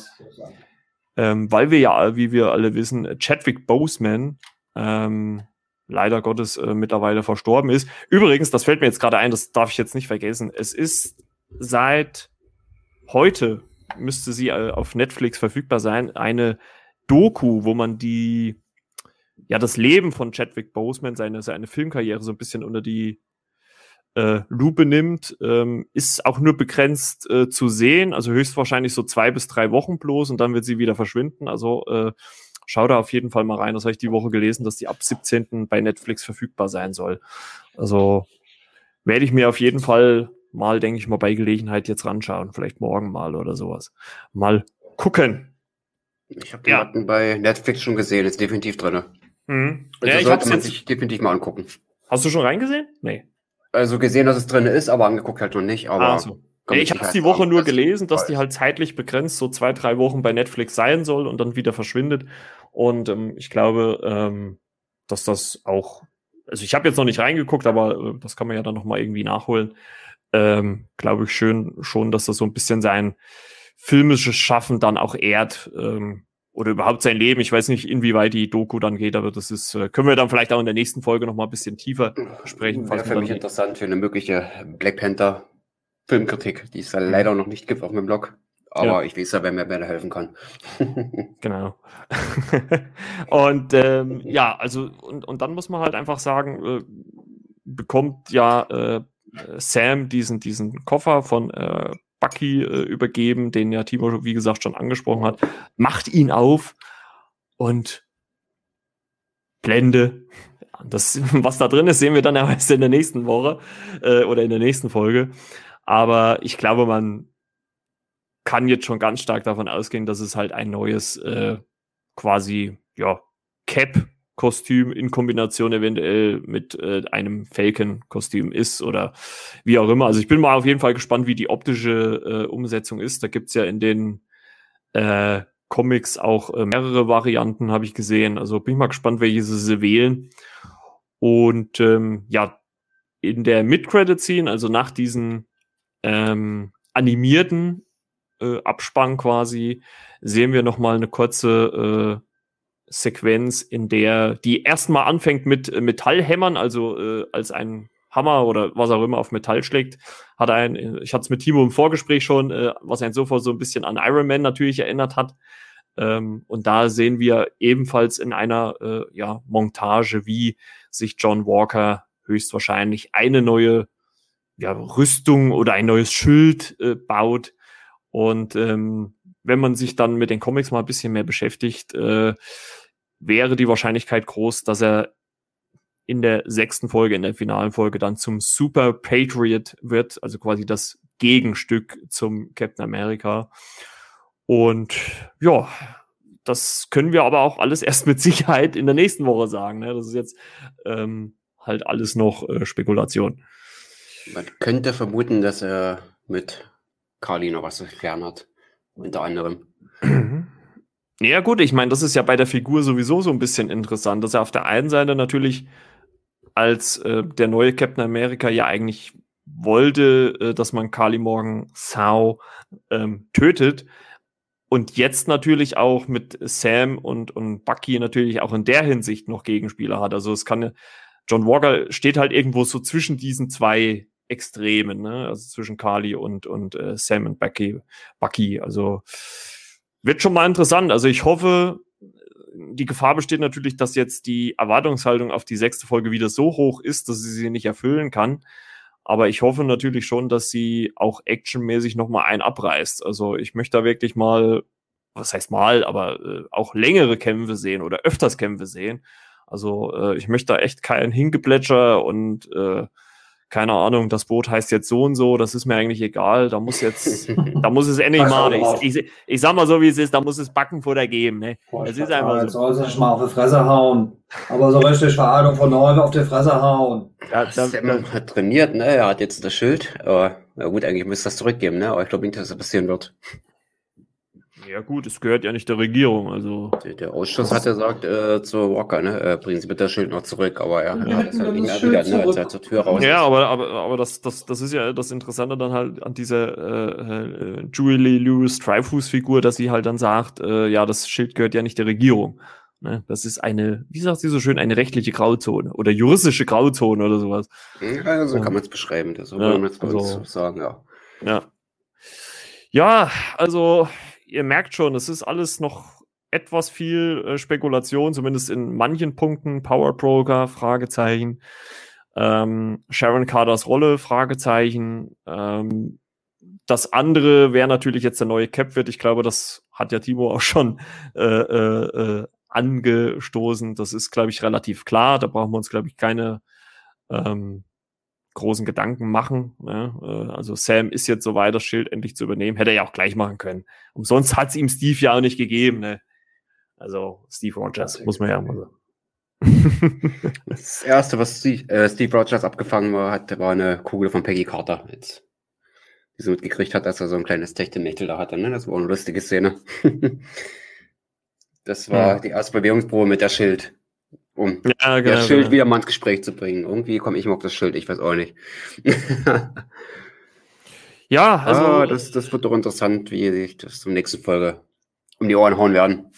ähm, weil wir ja, wie wir alle wissen, Chadwick Boseman ähm, leider Gottes äh, mittlerweile verstorben ist. Übrigens, das fällt mir jetzt gerade ein, das darf ich jetzt nicht vergessen. Es ist seit heute müsste sie äh, auf Netflix verfügbar sein, eine Doku, wo man die ja das Leben von Chadwick Boseman, seine seine Filmkarriere so ein bisschen unter die äh, Lupe nimmt, ähm, ist auch nur begrenzt äh, zu sehen, also höchstwahrscheinlich so zwei bis drei Wochen bloß und dann wird sie wieder verschwinden. Also äh, schau da auf jeden Fall mal rein. Das habe ich die Woche gelesen, dass die ab 17. bei Netflix verfügbar sein soll. Also werde ich mir auf jeden Fall mal, denke ich mal, bei Gelegenheit jetzt ranschauen. Vielleicht morgen mal oder sowas. Mal gucken. Ich habe den Ja. Button bei Netflix schon gesehen, ist definitiv drin. Mhm. Also Ja, ich sollte man jetzt, sich definitiv mal angucken. hast du schon reingesehen? Nee. Also gesehen, dass es drin ist, aber angeguckt halt noch nicht. Aber Ah, so. ich habe es die Woche nur gelesen, dass die halt zeitlich begrenzt so zwei, drei Wochen bei Netflix sein soll und dann wieder verschwindet. Und ähm, ich glaube, ähm, dass das auch, also ich habe jetzt noch nicht reingeguckt, aber äh, das kann man ja dann noch mal irgendwie nachholen. Ähm, glaube ich schön schon, dass das so ein bisschen sein filmisches Schaffen dann auch ehrt. Ähm, oder überhaupt sein Leben. Ich weiß nicht, inwieweit die Doku dann geht, aber das ist, äh, können wir dann vielleicht auch in der nächsten Folge noch mal ein bisschen tiefer besprechen. Wäre für mich interessant für eine mögliche Black Panther Filmkritik, die es leider noch nicht gibt auf meinem Blog. Aber ja. ich weiß ja, wer mir mehr helfen kann. genau. und ähm, ja, also, und, und dann muss man halt einfach sagen, äh, bekommt ja äh, Sam diesen, diesen Koffer von äh, Bucky äh, übergeben, den ja Timo, wie gesagt, schon angesprochen hat, macht ihn auf und Blende. Das, was da drin ist, sehen wir dann erst in der nächsten Woche äh, oder in der nächsten Folge. Aber ich glaube, man kann jetzt schon ganz stark davon ausgehen, dass es halt ein neues äh, quasi ja Cap Kostüm in Kombination eventuell mit äh, einem Falcon-Kostüm ist oder wie auch immer. Also ich bin mal auf jeden Fall gespannt, wie die optische äh, Umsetzung ist. Da gibt's ja in den äh, Comics auch äh, mehrere Varianten, habe ich gesehen. Also bin ich mal gespannt, welche sie wählen. Und ähm, ja, in der Mid-Credit-Scene, also nach diesen ähm, animierten äh, Abspann quasi, sehen wir noch mal eine kurze äh, Sequenz, in der die erstmal anfängt mit äh, Metallhämmern, also äh, als ein Hammer oder was auch immer auf Metall schlägt, hat ein, ich hatte es mit Timo im Vorgespräch schon, äh, was einen sofort so ein bisschen an Iron Man natürlich erinnert hat. Ähm, und da sehen wir ebenfalls in einer äh, ja, Montage, wie sich John Walker höchstwahrscheinlich eine neue ja, Rüstung oder ein neues Schild äh, baut. Und ähm, wenn man sich dann mit den Comics mal ein bisschen mehr beschäftigt, äh, wäre die Wahrscheinlichkeit groß, dass er in der sechsten Folge, in der finalen Folge dann zum Super Patriot wird, also quasi das Gegenstück zum Captain America. Und ja, das können wir aber auch alles erst mit Sicherheit in der nächsten Woche sagen. Ne? Das ist jetzt ähm, halt alles noch äh, Spekulation. Man könnte vermuten, dass er mit Carly noch was zu klären hat. Unter anderem. Ja, gut, ich meine, das ist ja bei der Figur sowieso so ein bisschen interessant, dass er auf der einen Seite natürlich als äh, der neue Captain America ja eigentlich wollte, äh, dass man Carly Morgan Sau ähm, tötet. Und jetzt natürlich auch mit Sam und, und Bucky natürlich auch in der Hinsicht noch Gegenspieler hat. Also es kann, John Walker steht halt irgendwo so zwischen diesen zwei Extremen, ne? Also zwischen Carly und, und äh, Sam und Bucky, Bucky. Also wird schon mal interessant. Also ich hoffe, die Gefahr besteht natürlich, dass jetzt die Erwartungshaltung auf die sechste Folge wieder so hoch ist, dass sie sie nicht erfüllen kann. Aber ich hoffe natürlich schon, dass sie auch actionmäßig nochmal einen abreißt. Also ich möchte da wirklich mal, was heißt mal, aber äh, auch längere Kämpfe sehen oder öfters Kämpfe sehen. Also äh, ich möchte da echt keinen Hingeplätscher und äh, keine Ahnung, das Boot heißt jetzt so und so, das ist mir eigentlich egal. Da muss jetzt, da muss es endlich mal, ich, ich, ich, sag mal so, wie es ist, da muss es Backenfutter geben. Ne? Boah, das ist einfach jetzt so. Jetzt soll sich mal auf die Fresse hauen. Aber so richtig Verhaltung von neu auf die Fresse hauen. Ja, da, Sam hat trainiert, ne? Er hat jetzt das Schild. Aber na gut, eigentlich müsste das zurückgeben, ne? Aber ich glaube nicht, dass das passieren wird. Ja gut, es gehört ja nicht der Regierung, also. Der, der Ausschuss hat ja gesagt äh, zu Walker, ne, äh, bringen Sie bitte das Schild noch zurück, aber ja, ja das halt das wieder, ne, als er zur Tür raus Ja, aber, aber, aber das, das, das ist ja das Interessante dann halt an dieser äh, äh, Julie Lewis Dreyfus Figur, dass sie halt dann sagt, äh, ja, das Schild gehört ja nicht der Regierung. Ne? Das ist eine, wie sagt sie so schön, eine rechtliche Grauzone oder juristische Grauzone oder sowas. Ja, so kann man es beschreiben, das so ja, kann man es bei also, uns sagen, ja. Ja. Ja, also ihr merkt schon, es ist alles noch etwas viel äh, Spekulation, zumindest in manchen Punkten. Power Broker, Fragezeichen. Ähm, Sharon Carters Rolle, Fragezeichen. Ähm, das andere wäre natürlich jetzt der neue Cap wird. Ich glaube, das hat ja Timo auch schon äh, äh, äh angestoßen. Das ist, glaube ich, relativ klar. Da brauchen wir uns, glaube ich, keine ähm, großen Gedanken machen. Ne? Äh, also Sam ist jetzt so weit, das Schild endlich zu übernehmen. Hätte er ja auch gleich machen können. Umsonst hat es ihm Steve ja auch nicht gegeben. Ne? Also Steve Rogers, muss man ja mal sagen. das erste, was Steve, äh, Steve Rogers abgefangen hat, war eine Kugel von Peggy Carter. Jetzt, die sie mitgekriegt hat, dass er so ein kleines Techtelmechtel da hatte. Ne? Das war eine lustige Szene. das war ja. die erste Bewegungsprobe mit der Schild um ja, genau, das Schild genau. wieder mal ins Gespräch zu bringen. Irgendwie komme ich immer auf das Schild, ich weiß auch nicht. Ja, also. Ah, das, das wird doch interessant, wie sich das zum nächsten Folge, um die Ohren hauen werden.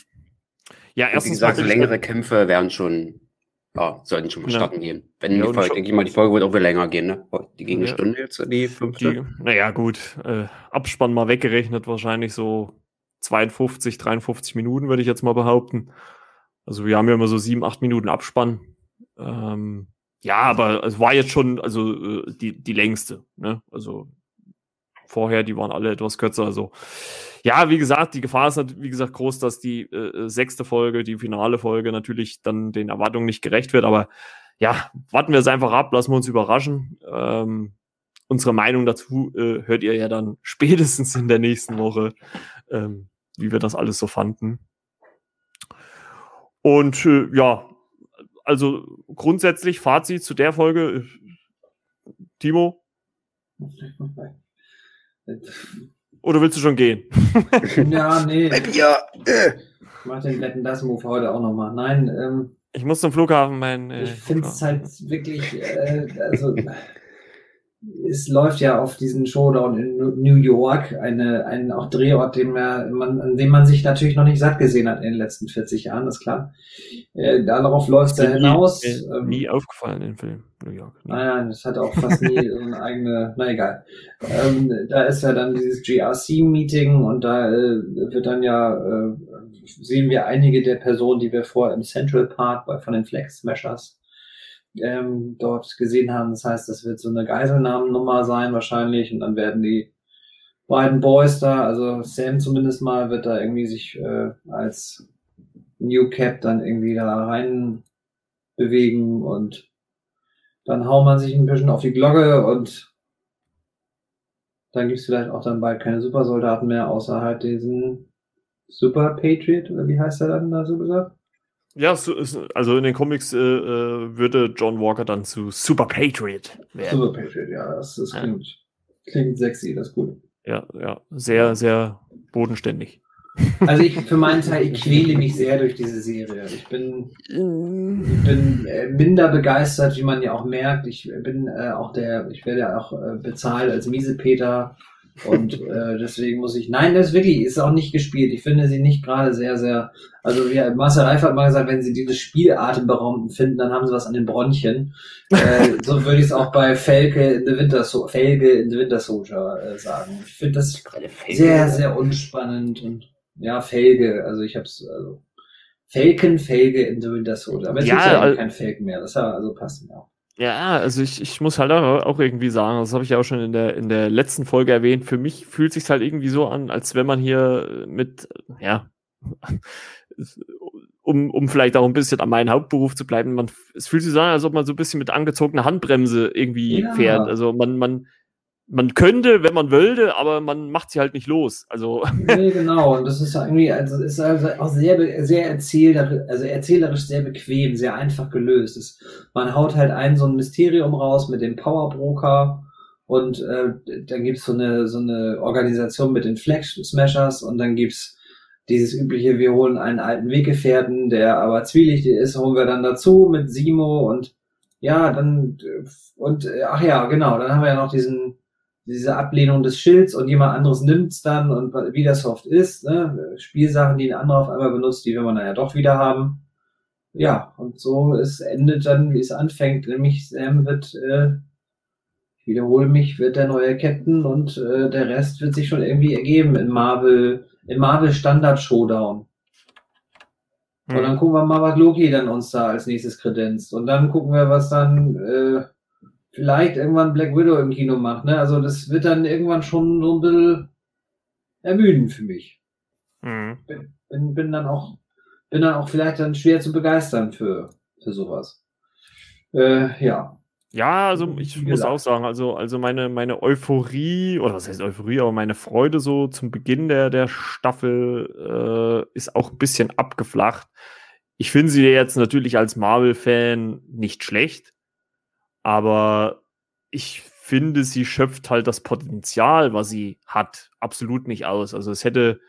Ja, Und erstens wie gesagt, so mal längere Kämpfe werden schon, ja, sollten schon mal Ja. starten gehen. Wenn Ja, die Folge, denke ich mal, die Folge wird auch wieder länger gehen, ne? Die gegen eine Ja. Stunde jetzt, die fünfte. Die, naja, gut, äh, Abspann mal weggerechnet, wahrscheinlich so 52, 53 Minuten, würde ich jetzt mal behaupten. Also wir haben ja immer so sieben, acht Minuten Abspann. Ähm, ja, aber es war jetzt schon, also äh, die, die längste, ne? Also vorher, die waren alle etwas kürzer. Also ja, wie gesagt, die Gefahr ist, nat- wie gesagt, groß, dass die äh, sechste Folge, die finale Folge natürlich dann den Erwartungen nicht gerecht wird. Aber ja, warten wir es einfach ab, lassen wir uns überraschen. Ähm, unsere Meinung dazu äh, hört ihr ja dann spätestens in der nächsten Woche, ähm, wie wir das alles so fanden. Und äh, ja, also grundsätzlich Fazit zu der Folge. äh, Timo, oder willst du schon gehen? Ja, nee. Ja, äh. Ich mach den Wetten das Move heute auch nochmal. Nein, ähm, Ich muss zum Flughafen, mein. Äh, ich finde es halt wirklich, äh, also es läuft ja auf diesen Showdown in New York, eine, ein auch Drehort, den man, an dem man sich natürlich noch nicht satt gesehen hat in den letzten 40 Jahren, ist klar. Äh, darauf läuft es ja nie, hinaus. äh, ähm, nie aufgefallen im Film New York. Nie. Nein, nein, das hat auch fast nie so eine eigene, na egal. Ähm, da ist ja dann dieses GRC-Meeting und da äh, wird dann ja, äh, sehen wir einige der Personen, die wir vorher im Central Park bei, von den Flex Smashers ähm, dort gesehen haben. Das heißt, das wird so eine Geiselnahmennummer sein wahrscheinlich und dann werden die beiden Boys da, also Sam zumindest mal, wird da irgendwie sich äh, als New Cap dann irgendwie da rein bewegen und dann haut man sich ein bisschen auf die Glocke und dann gibt's vielleicht auch dann bald keine Supersoldaten mehr, außer halt diesen Super Patriot, oder wie heißt er dann da so gesagt? Ja, also in den Comics äh, äh, würde John Walker dann zu Super Patriot werden. Super Patriot, ja, das, das Ja. klingt, klingt sexy, das ist gut. Ja, ja, sehr, sehr bodenständig. Also ich für meinen Teil, ich quäle mich sehr durch diese Serie. Ich bin Ich bin äh, minder begeistert, wie man ja auch merkt. Ich bin äh, auch der, ich werde ja auch äh, bezahlt als Miesepeter und äh, deswegen muss ich, nein, das ist wirklich, ist auch nicht gespielt. Ich finde sie nicht gerade sehr, sehr, also wie Marcel Reif hat mal gesagt, wenn sie dieses Spiel atemberaubend finden, dann haben sie was an den Bronchien. Äh, so würde ich es auch bei Felke in the Winter, so Felge in the Winter Soldier äh, sagen. Ich finde das sehr, sehr unspannend und ja, Felge, also ich hab's, also Falcon, Felge in the Winter Soldier. Aber es Ja, gibt ja al- kein Falcon mehr, das also passt mir auch. Ja, also ich, ich muss halt auch irgendwie sagen, das habe ich ja auch schon in der, in der letzten Folge erwähnt, für mich fühlt sich halt irgendwie so an, als wenn man hier mit, ja, um, um vielleicht auch ein bisschen an meinen Hauptberuf zu bleiben, man, es fühlt sich so an, als ob man so ein bisschen mit angezogener Handbremse irgendwie Ja. fährt. Also man, man, man könnte, wenn man wollte, aber man macht sie halt nicht los. Also, Nee, genau, und das ist irgendwie, also ist also auch sehr, sehr erzählerisch, also erzählerisch sehr bequem, sehr einfach gelöst. Es, man haut halt ein so ein Mysterium raus mit dem Powerbroker und äh, dann gibt's so eine, so eine Organisation mit den Flag Smashers und dann gibt's dieses übliche, wir holen einen alten Weggefährten, der aber zwielichtig ist, holen wir dann dazu mit Simo und ja, dann und ach ja, genau, dann haben wir ja noch diesen diese Ablehnung des Schilds und jemand anderes nimmt's dann und wie das oft ist, ne? Spielsachen, die ein anderer auf einmal benutzt, die will man dann ja doch wieder haben. Ja, und so es endet dann, wie es anfängt, nämlich Sam wird, äh, ich wiederhole mich, wird der neue Captain und äh, der Rest wird sich schon irgendwie ergeben in Marvel, im Marvel Standard Showdown. Und dann gucken wir mal, was Loki dann uns da als nächstes kredenzt. Und dann gucken wir, was dann äh, vielleicht irgendwann Black Widow im Kino macht. Ne? Also das wird dann irgendwann schon so ein bisschen ermüdend für mich. Mhm. Bin, bin, bin dann auch bin dann auch vielleicht dann schwer zu begeistern für, für sowas. Äh, ja. Ja, also ich Wie muss gesagt. auch sagen, also, also meine, meine Euphorie, oder was heißt Euphorie, aber meine Freude so zum Beginn der, der Staffel äh, ist auch ein bisschen abgeflacht. Ich finde sie jetzt natürlich als Marvel-Fan nicht schlecht, aber ich finde, sie schöpft halt das Potenzial, was sie hat, absolut nicht aus. Also es hätte,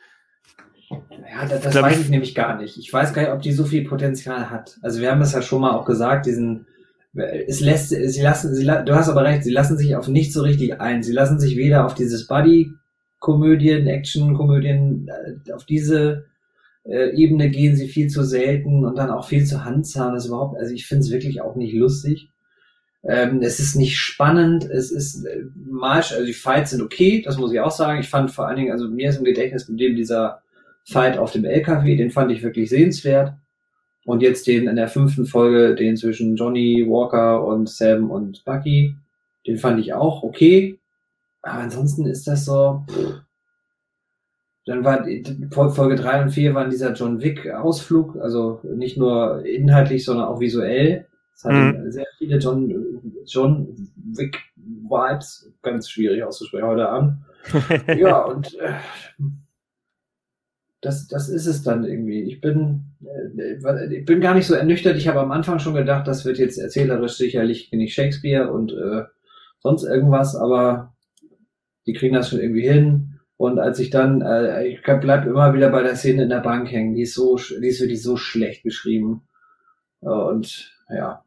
Ja, das, das weiß ich- ich nämlich gar nicht. Ich weiß gar nicht, ob die so viel Potenzial hat. Also wir haben es ja schon mal auch gesagt, diesen es lässt, sie lassen, sie, du hast aber recht, sie lassen sich auf nicht so richtig ein. Sie lassen sich weder auf dieses Buddy-Komödien, Action-Komödien, äh, auf diese äh, Ebene gehen sie viel zu selten und dann auch viel zu handzahn. Das überhaupt, also ich finde es wirklich auch nicht lustig. Ähm, es ist nicht spannend, es ist äh, marsch, also die Fights sind okay, das muss ich auch sagen. Ich fand vor allen Dingen, also mir ist im Gedächtnis mit dem dieser Fight auf dem LKW, den fand ich wirklich sehenswert. Und jetzt den in der fünften Folge, den zwischen Johnny Walker und Sam und Bucky, den fand ich auch okay. Aber ansonsten ist das so. Pff. Dann war Folge drei und vier waren dieser John Wick Ausflug, also nicht nur inhaltlich, sondern auch visuell. Es hatten mhm. sehr viele John, John Wick Vibes, ganz schwierig auszusprechen heute an. ja, und äh, das, das ist es dann irgendwie. Ich bin, äh, ich bin gar nicht so ernüchtert. Ich habe am Anfang schon gedacht, das wird jetzt erzählerisch sicherlich nicht Shakespeare und äh, sonst irgendwas, aber die kriegen das schon irgendwie hin. Und als ich dann, äh, ich bleib immer wieder bei der Szene in der Bank hängen, die ist so, die ist wirklich so schlecht geschrieben. Und ja,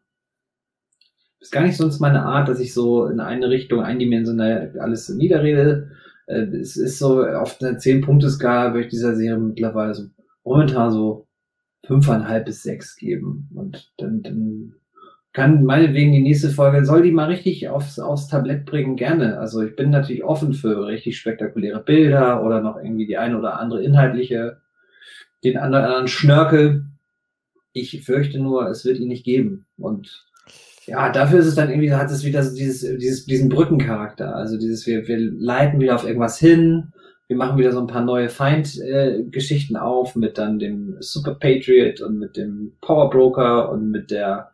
ist gar nicht sonst meine Art, dass ich so in eine Richtung eindimensional alles niederrede äh, es ist so auf der 10-Punkte-Skala würde ich dieser Serie mittlerweile so momentan so fünfeinhalb bis sechs geben. Und dann, dann kann meinetwegen die nächste Folge, soll die mal richtig aufs, aufs Tablett bringen, gerne. Also ich bin natürlich offen für richtig spektakuläre Bilder oder noch irgendwie die eine oder andere inhaltliche, den anderen, anderen Schnörkel. Ich fürchte nur, es wird ihn nicht geben. Und ja, dafür ist es dann irgendwie, hat es wieder so dieses, dieses, diesen Brückencharakter. Also dieses, wir, wir leiten wieder auf irgendwas hin, wir machen wieder so ein paar neue Feindgeschichten äh, auf mit dann dem Super Patriot und mit dem Power Broker und mit der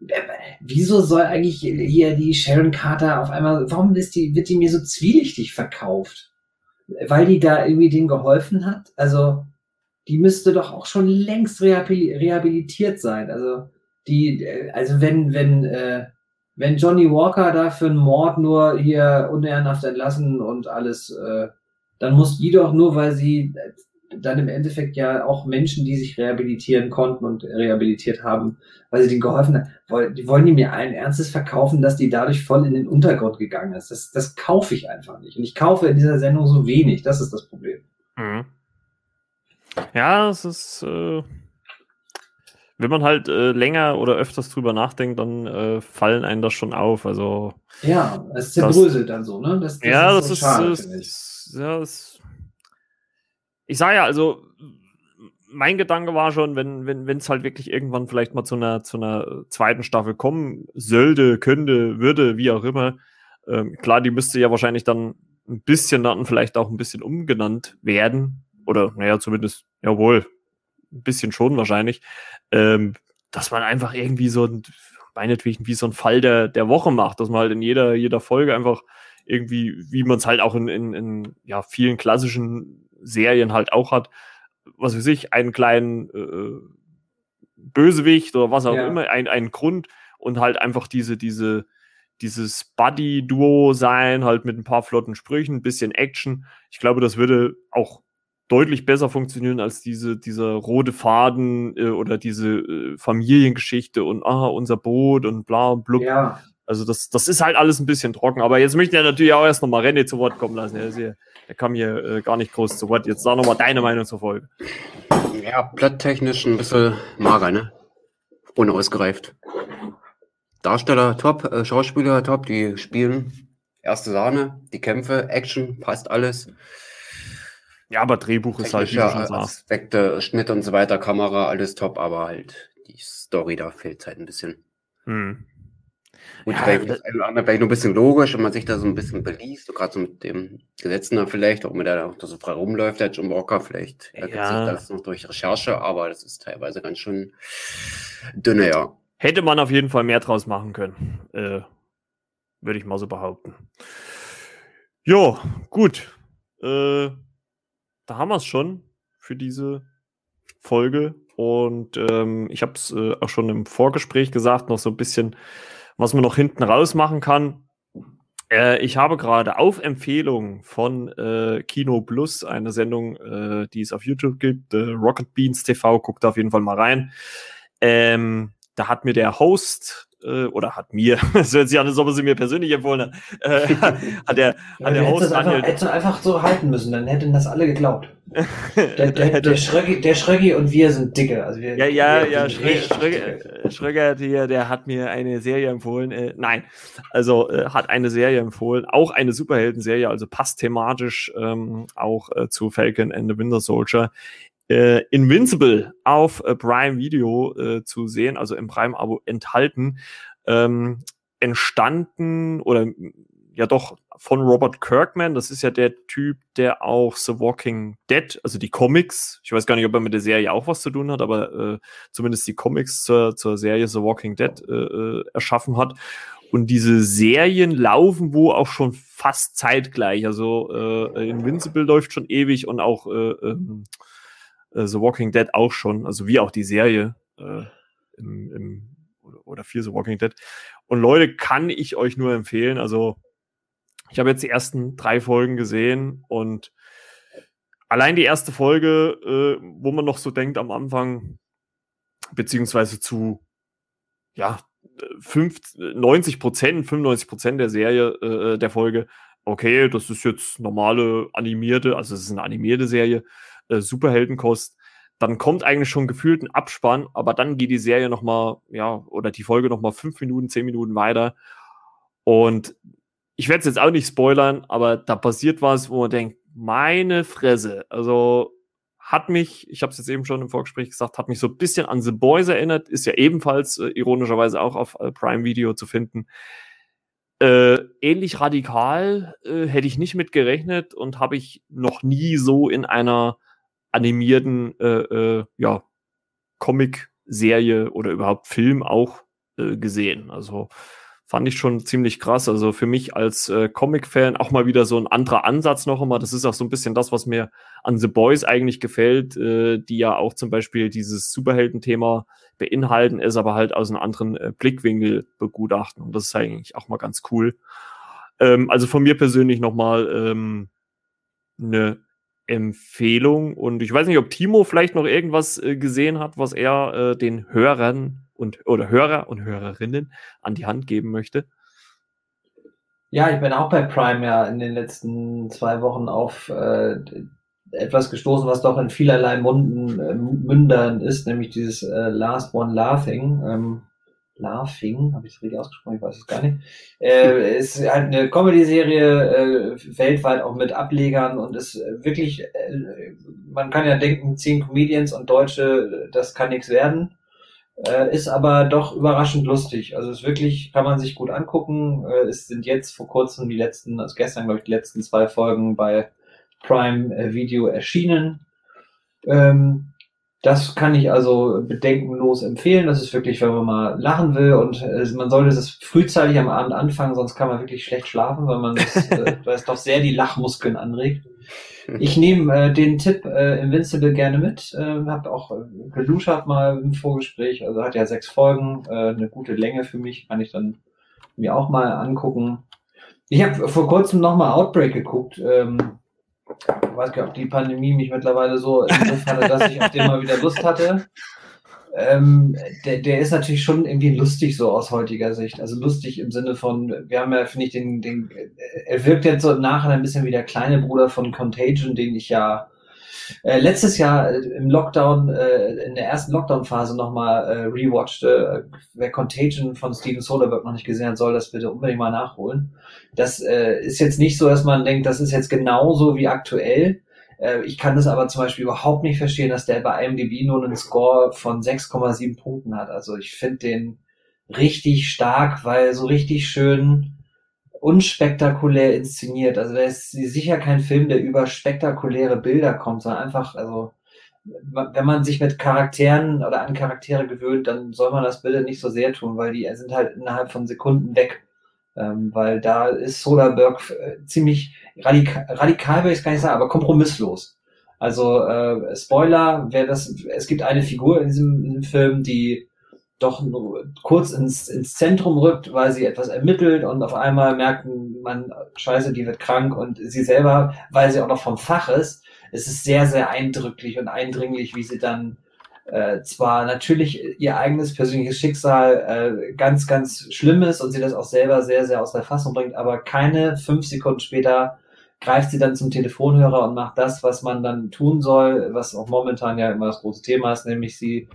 äh, Wieso soll eigentlich hier die Sharon Carter auf einmal, warum ist die, wird die mir so zwielichtig verkauft? Weil die da irgendwie denen geholfen hat? Also, die müsste doch auch schon längst rehabilitiert sein. Also, die, äh, also wenn, wenn, äh, wenn Johnny Walker da für einen Mord nur hier unehrenhaft entlassen und alles, äh, dann muss die doch nur, weil sie dann im Endeffekt ja auch Menschen, die sich rehabilitieren konnten und rehabilitiert haben, weil sie denen geholfen haben, die wollen die mir allen Ernstes verkaufen, dass die dadurch voll in den Untergrund gegangen ist. Das, das kaufe ich einfach nicht. Und ich kaufe in dieser Sendung so wenig. Das ist das Problem. Mhm. Ja, es ist, äh, wenn man halt äh, länger oder öfters drüber nachdenkt, dann äh, fallen einem das schon auf. Also ja, es zerbröselt dann so, ne? Das, das ja, ist das, so ist, schade, ist, ja, das, ich sage ja, also mein Gedanke war schon, wenn wenn wenn es halt wirklich irgendwann vielleicht mal zu einer zu einer zweiten Staffel kommen sollte, könnte, würde, wie auch immer. Ähm, klar, die müsste ja wahrscheinlich dann ein bisschen dann vielleicht auch ein bisschen umgenannt werden oder naja, zumindest jawohl, bisschen schon wahrscheinlich, ähm, dass man einfach irgendwie so ein, meinetwegen wie so ein Fall der, der Woche macht, dass man halt in jeder, jeder Folge einfach irgendwie, wie man es halt auch in, in, in ja, vielen klassischen Serien halt auch hat, was weiß ich, einen kleinen äh, Bösewicht oder was auch ja. immer, ein, einen Grund und halt einfach diese, diese, dieses Buddy-Duo sein, halt mit ein paar flotten Sprüchen, ein bisschen Action. Ich glaube, das würde auch deutlich besser funktionieren als diese, dieser rote Faden äh, oder diese äh, Familiengeschichte und ah, unser Boot und bla und blub. Ja. Also das, das ist halt alles ein bisschen trocken. Aber jetzt möchte ich ja natürlich auch erst nochmal René zu Wort kommen lassen. Er, hier, er kam hier äh, gar nicht groß zu Wort. Jetzt sag nochmal deine Meinung zur Folge. Ja, platttechnisch ein bisschen mager, ne? Unausgereift. Darsteller top, äh, Schauspieler top, die spielen erste Sahne, die Kämpfe, Action, passt alles. Ja, aber Drehbuch ist halt, wie du schon sagst. Aspekte, Schnitt und so weiter, Kamera, alles top, aber halt die Story, da fehlt halt ein bisschen. Hm. Gut, ja, vielleicht, das, vielleicht noch ein bisschen logisch, wenn man sich da so ein bisschen beliest, so gerade so mit dem Gesetzen da vielleicht, auch mit der da so frei rumläuft, der John Walker, vielleicht ergibt ja. sich das noch durch Recherche, aber das ist teilweise ganz schön dünne, ja. Hätte man auf jeden Fall mehr draus machen können, äh, würde ich mal so behaupten. Jo, gut. Äh, da haben wir es schon für diese Folge. Und ähm, ich habe es äh, auch schon im Vorgespräch gesagt, noch so ein bisschen, was man noch hinten raus machen kann. Äh, ich habe gerade auf Empfehlung von äh, Kino Plus eine Sendung, äh, die es auf YouTube gibt, äh, Rocket Beans TV, guckt auf jeden Fall mal rein. Ähm, da hat mir der Host äh, oder hat mir, es hört sich an, als ob er sie mir persönlich empfohlen hat, äh, hat der, hat der Host einfach, Daniel, hätte einfach so halten müssen, dann hätten das alle geglaubt. Der, der, der, Schröggi, der Schröggi und wir sind dicke. Also wir, Ja, ja, wir ja, Schröger, dicke. äh, hier, der hat mir eine Serie empfohlen. Äh, nein, also äh, hat eine Serie empfohlen, auch eine Superhelden-Serie, also passt thematisch ähm, auch äh, zu Falcon and the Winter Soldier. Äh, Invincible auf äh, Prime Video äh, zu sehen, also im Prime-Abo enthalten, ähm, entstanden oder ja doch von Robert Kirkman. Das ist ja der Typ, der auch The Walking Dead, also die Comics, ich weiß gar nicht, ob er mit der Serie auch was zu tun hat, aber äh, zumindest die Comics zur, zur Serie The Walking Dead äh, äh, erschaffen hat. Und diese Serien laufen wo auch schon fast zeitgleich. Also äh, Invincible läuft schon ewig und auch äh, äh, The Walking Dead auch schon, also wie auch die Serie äh, im, im, oder, für The Walking Dead. Und Leute, kann ich euch nur empfehlen. Also ich habe jetzt die ersten drei Folgen gesehen und allein die erste Folge, äh, wo man noch so denkt am Anfang, beziehungsweise zu ja, 5, 90 Prozent, 95 Prozent der Serie, äh, der Folge, okay, das ist jetzt normale animierte, also es ist eine animierte Serie, äh, Superheldenkost. Dann kommt eigentlich schon gefühlt ein Abspann, aber dann geht die Serie noch mal, ja, oder die Folge noch mal fünf Minuten, zehn Minuten weiter. Und ich werde es jetzt auch nicht spoilern, aber da passiert was, wo man denkt, meine Fresse, also hat mich, ich habe es jetzt eben schon im Vorgespräch gesagt, hat mich so ein bisschen an The Boys erinnert, ist ja ebenfalls äh, ironischerweise auch auf äh, Prime Video zu finden. Äh, ähnlich radikal äh, hätte ich nicht mit gerechnet und habe ich noch nie so in einer animierten äh, äh, ja, Comic-Serie oder überhaupt Film auch äh, gesehen. Also fand ich schon ziemlich krass. Also für mich als äh, Comic-Fan auch mal wieder so ein anderer Ansatz noch immer. Das ist auch so ein bisschen das, was mir an The Boys eigentlich gefällt, äh, die ja auch zum Beispiel dieses Superhelden-Thema beinhalten, es aber halt aus einem anderen äh, Blickwinkel begutachten. Und das ist eigentlich auch mal ganz cool. Ähm, also von mir persönlich nochmal ähm, eine Empfehlung. Und ich weiß nicht, ob Timo vielleicht noch irgendwas äh, gesehen hat, was er äh, den Hörern und oder Hörer und Hörerinnen an die Hand geben möchte. Ja, ich bin auch bei Prime ja in den letzten zwei Wochen auf äh, etwas gestoßen, was doch in vielerlei Munden, äh, Mündern ist, nämlich dieses äh, Last One Laughing. Ähm, Laughing, habe ich es richtig ausgesprochen, ich weiß es gar nicht. Äh, ist halt eine Comedy-Serie, äh, weltweit auch mit Ablegern und ist wirklich, äh, man kann ja denken, zehn Comedians und Deutsche, das kann nichts werden. Äh, ist aber doch überraschend lustig. Also ist wirklich, kann man sich gut angucken. Äh, es sind jetzt vor kurzem die letzten, also gestern glaube ich, die letzten zwei Folgen bei Prime äh, Video erschienen. Ähm, das kann ich also bedenkenlos empfehlen. Das ist wirklich, wenn man mal lachen will und äh, man sollte das frühzeitig am Abend anfangen, sonst kann man wirklich schlecht schlafen, weil man das, äh, weil es doch sehr die Lachmuskeln anregt. Ich nehme äh, den Tipp äh, Invincible gerne mit. Äh, hab auch äh, geluschert mal im Vorgespräch. Also hat ja sechs Folgen, äh, eine gute Länge für mich. Kann ich dann mir auch mal angucken. Ich habe vor kurzem nochmal Outbreak geguckt. Ähm, ich weiß nicht, ob die Pandemie mich mittlerweile so hatte, dass ich auf den mal wieder Lust hatte. Ähm, der, der ist natürlich schon irgendwie lustig so aus heutiger Sicht. Also lustig im Sinne von, wir haben ja, finde ich, den, den, er wirkt jetzt so im Nachhinein ein bisschen wie der kleine Bruder von Contagion, den ich ja äh, letztes Jahr äh, im Lockdown, äh, in der ersten Lockdown-Phase nochmal äh, rewatchte. Wer Contagion von Steven Soderbergh noch nicht gesehen hat, soll das bitte unbedingt mal nachholen. Das äh, ist jetzt nicht so, dass man denkt, das ist jetzt genauso wie aktuell. Äh, ich kann das aber zum Beispiel überhaupt nicht verstehen, dass der bei IMDb nur einen Score von 6,7 Punkten hat. Also ich finde den richtig stark, weil so richtig schön unspektakulär inszeniert. Also der ist sicher kein Film, der über spektakuläre Bilder kommt, sondern einfach, also wenn man sich mit Charakteren oder an Charaktere gewöhnt, dann soll man das bitte nicht so sehr tun, weil die sind halt innerhalb von Sekunden weg. Ähm, weil da ist Soderbergh äh, ziemlich radikal, radikal will ich es gar nicht sagen, aber kompromisslos. Also äh, Spoiler, wer das, es gibt eine Figur in diesem, in diesem Film, die doch nur kurz ins, ins Zentrum rückt, weil sie etwas ermittelt und auf einmal merkt man, scheiße, die wird krank und sie selber, weil sie auch noch vom Fach ist, es ist sehr, sehr eindrücklich und eindringlich, wie sie dann äh, zwar natürlich ihr eigenes persönliches Schicksal äh, ganz, ganz schlimm ist und sie das auch selber sehr, sehr aus der Fassung bringt, aber keine fünf Sekunden später greift sie dann zum Telefonhörer und macht das, was man dann tun soll, was auch momentan ja immer das große Thema ist, nämlich sie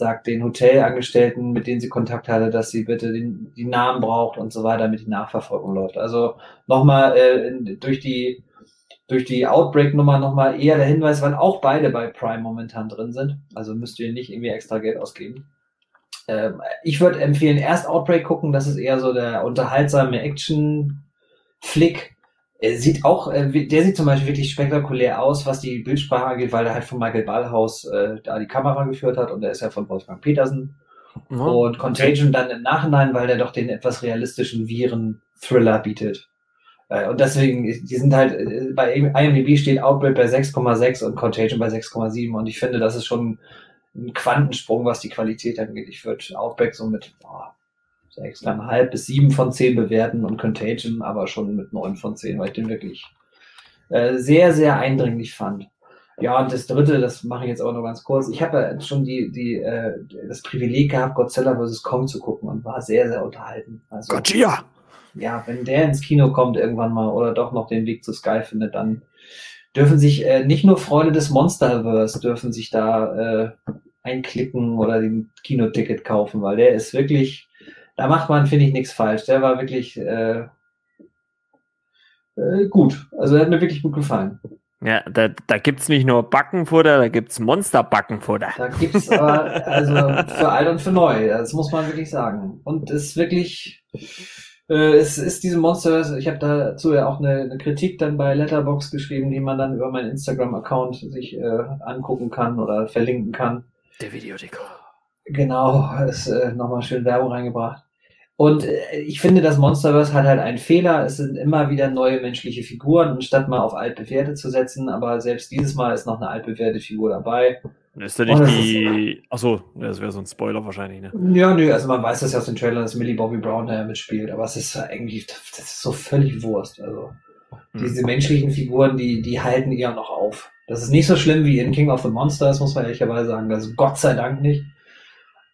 sagt den Hotelangestellten, mit denen sie Kontakt hatte, dass sie bitte den, die Namen braucht und so weiter, damit die Nachverfolgung läuft. Also nochmal äh, durch die durch die Outbreak-Nummer nochmal eher der Hinweis, weil auch beide bei Prime momentan drin sind. Also müsst ihr nicht irgendwie extra Geld ausgeben. Ähm, ich würde empfehlen, erst Outbreak gucken, das ist eher so der unterhaltsame Action-Flick sieht auch, äh, der sieht zum Beispiel wirklich spektakulär aus, was die Bildsprache angeht, weil er halt von Michael Ballhaus äh, da die Kamera geführt hat und der ist ja von Wolfgang Petersen. Mhm. Und Contagion dann im Nachhinein, weil der doch den etwas realistischen Viren-Thriller bietet. Äh, und deswegen, die sind halt, äh, bei IMDb steht Outbreak bei 6,6 und Contagion bei 6,7 und ich finde, das ist schon ein Quantensprung, was die Qualität angeht. Ich würde Outbreak so mit boah, 6,5 bis 7 von 10 bewerten und Contagion aber schon mit 9 von 10, weil ich den wirklich äh, sehr, sehr eindringlich fand. Ja, und das dritte, das mache ich jetzt auch noch ganz kurz. Ich habe ja schon die, die, äh, das Privileg gehabt, Godzilla vs. Kong zu gucken und war sehr, sehr unterhalten. Also, Godzilla! Ja, wenn der ins Kino kommt irgendwann mal oder doch noch den Weg zu Sky findet, dann dürfen sich äh, nicht nur Freunde des Monsterverse dürfen sich da äh, einklicken oder den Kinoticket kaufen, weil der ist wirklich da macht man, finde ich, nichts falsch. Der war wirklich äh, äh, gut. Also der hat mir wirklich gut gefallen. Ja, da, da gibt es nicht nur Backenfutter, da gibt es Monster-Backenfutter. Da gibt es aber, also für alt und für neu, das muss man wirklich sagen. Und es ist wirklich, äh, es ist diese Monster, ich habe dazu ja auch eine, eine, Kritik dann bei Letterbox geschrieben, die man dann über meinen Instagram-Account sich äh, angucken kann oder verlinken kann. Der Videodekor. Genau, ist äh, nochmal schön Werbung reingebracht. Und äh, ich finde, das Monsterverse hat halt einen Fehler. Es sind immer wieder neue menschliche Figuren, anstatt mal auf altbewährte zu setzen. Aber selbst dieses Mal ist noch eine altbewährte Figur dabei. Ist da nicht die. Achso, das wäre so ein Spoiler wahrscheinlich, ne? Ja, nö, also man weiß das ja aus den Trailern, dass Millie Bobby Brown da mitspielt, aber es ist eigentlich, das ist so völlig Wurst. Also, hm. diese menschlichen Figuren, die, die halten eher noch auf. Das ist nicht so schlimm wie in King of the Monsters, muss man ehrlicherweise sagen. Also Gott sei Dank nicht.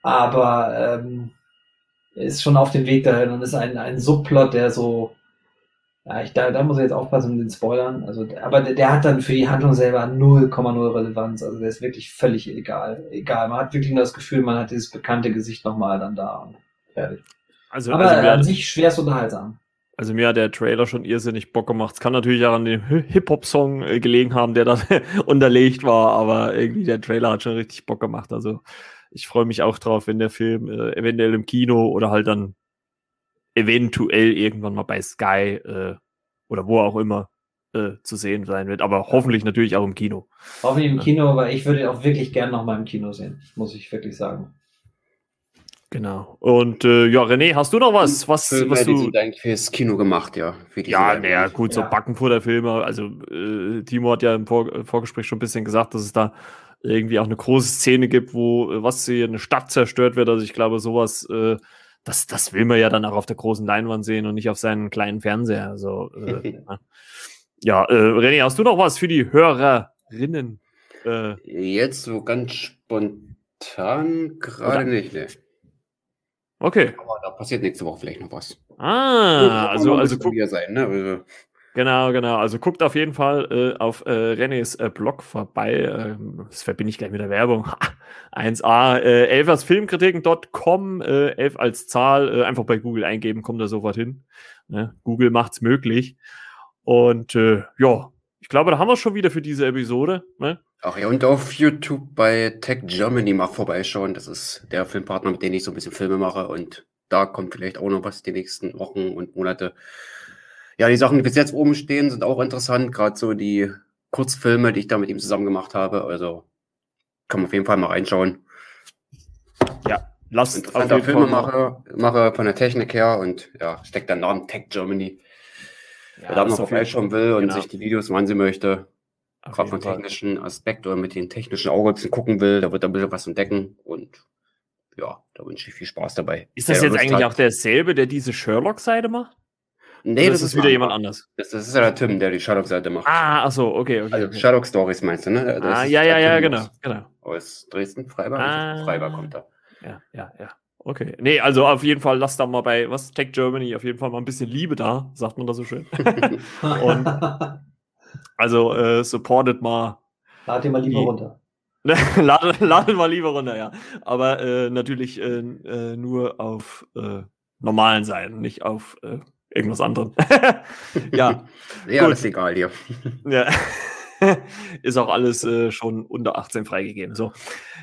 Aber ähm, ist schon auf dem Weg dahin und ist ein, ein Subplot, der so, ja, ich, da, da muss ich jetzt aufpassen mit den Spoilern. Also, aber der, der hat dann für die Handlung selber 0,0 Relevanz. Also der ist wirklich völlig egal. Egal. Man hat wirklich nur das Gefühl, man hat dieses bekannte Gesicht nochmal dann da und fertig. Also, aber also an sich schwer unterhaltsam. Also mir hat der Trailer schon irrsinnig Bock gemacht. Es kann natürlich auch an dem Hip-Hop-Song äh, gelegen haben, der da unterlegt war, aber irgendwie der Trailer hat schon richtig Bock gemacht. Also ich freue mich auch drauf, wenn der Film äh, eventuell im Kino oder halt dann eventuell irgendwann mal bei Sky äh, oder wo auch immer äh, zu sehen sein wird. Aber hoffentlich natürlich auch im Kino. Hoffentlich im Kino, aber ich würde auch wirklich gern noch mal im Kino sehen, muss ich wirklich sagen. Genau. Und äh, ja, René, hast du noch was? was, Filme, was du sind eigentlich fürs Kino gemacht, ja. ja, naja, gut, so ja. Backenfutter-Filme. Also äh, Timo hat ja im Vor Vorgespräch schon ein bisschen gesagt, dass es da irgendwie auch eine große Szene gibt, wo äh, was hier eine Stadt zerstört wird. Also ich glaube, sowas, äh, das, das will man ja dann auch auf der großen Leinwand sehen und nicht auf seinen kleinen Fernseher. Also äh, ja, äh, René, hast du noch was für die Hörerinnen? Äh, Jetzt so ganz spontan gerade nicht, ne? Okay. Aber da passiert nächste Woche vielleicht noch was. Ah, also, also guck, sein, ne? Genau, genau. Also guckt auf jeden Fall äh, auf äh, Renés äh, Blog vorbei. Ähm, das verbinde ich gleich mit der Werbung. 1a, äh, elfersfilmkritiken.com, äh, 11 als Zahl, äh, einfach bei Google eingeben, kommt da sofort hin. Ne? Google macht's möglich. Und äh, ja, ich glaube, da haben wir schon wieder für diese Episode. Ne? Ach ja, und auf YouTube bei Tech Germany mal vorbeischauen. Das ist der Filmpartner, mit dem ich so ein bisschen Filme mache. Und da kommt vielleicht auch noch was die nächsten Wochen und Monate. Ja, die Sachen, die bis jetzt oben stehen, sind auch interessant. Gerade so die Kurzfilme, die ich da mit ihm zusammen gemacht habe. Also kann man auf jeden Fall mal reinschauen. Ja, lasst auf jeden Filme mache, mache von der Technik her und ja, steckt der Name Tech Germany. Ja, Wer da noch vorbeischauen will und genau. sich die Videos mal ansehen möchte, gerade vom technischen Aspekt oder mit den technischen Augen ein bisschen gucken will, da wird er ein bisschen was entdecken und ja, da wünsche ich viel Spaß dabei. Ist das jetzt eigentlich hat. auch derselbe, der diese Sherlock-Seite macht? Nee, das, ist wieder jemand anders. Das, das ist ja der Tim, der die Shadok-Seite macht. Ah, ach so, okay, okay. also okay. Shadok Stories meinst du, ne? Das ah, ja, ja, ja, genau, aus, genau. aus Dresden, Freiburg. Ah. Freiburg kommt er. Ja, ja, ja. Okay. Nee, also auf jeden Fall lasst da mal bei, was, Tech Germany, auf jeden Fall mal ein bisschen Liebe da, sagt man da so schön. Und- Also äh, supportet mal. Lad dir mal lieber Die- runter. ladet, ladet mal lieber runter, ja. Aber äh, natürlich äh, äh, nur auf äh, normalen Seiten, nicht auf äh, irgendwas anderem. ja, Ja, Gut. alles egal hier. ja. Ist auch alles äh, schon unter 18 freigegeben. So.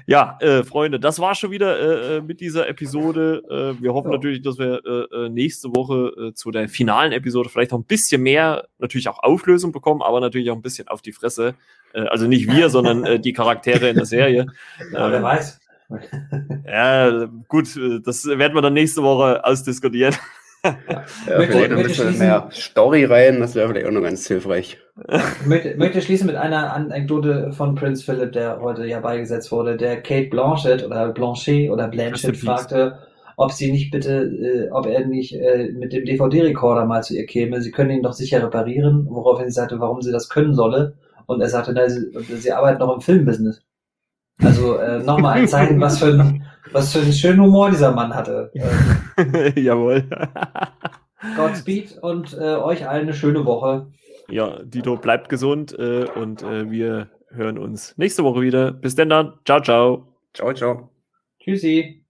Ja, äh, Freunde, das war schon wieder äh, äh, mit dieser Episode. Äh, wir hoffen Ja. natürlich, dass wir äh, nächste Woche zu der finalen Episode vielleicht noch ein bisschen mehr, natürlich auch Auflösung bekommen, aber natürlich auch ein bisschen auf die Fresse. Also nicht wir, sondern die Charaktere in der Serie. Ja, wer Ähm, weiß. Ja, gut, das werden wir dann nächste Woche ausdiskutieren. Ja, Möchte- vielleicht ein bisschen mehr Story rein, das wäre vielleicht auch noch ganz hilfreich. Ich möchte, möchte schließen mit einer Anekdote von Prinz Philip, der heute ja beigesetzt wurde, der Kate Blanchett oder Blanchet oder Blanchett fragte, ob sie nicht bitte, äh, ob er nicht äh, mit dem DVD-Rekorder mal zu ihr käme. Sie können ihn doch sicher reparieren, woraufhin sie sagte, warum sie das können solle. Und er sagte, na, sie, sie arbeiten noch im Filmbusiness. Also äh, nochmal ein Zeichen, was für, ein, was für einen schönen Humor dieser Mann hatte. Äh, Jawohl. Godspeed und äh, euch allen eine schöne Woche. ja, Dito, bleibt gesund äh, und äh, wir hören uns nächste Woche wieder. Bis denn dann. Ciao, ciao. Ciao, ciao. Tschüssi.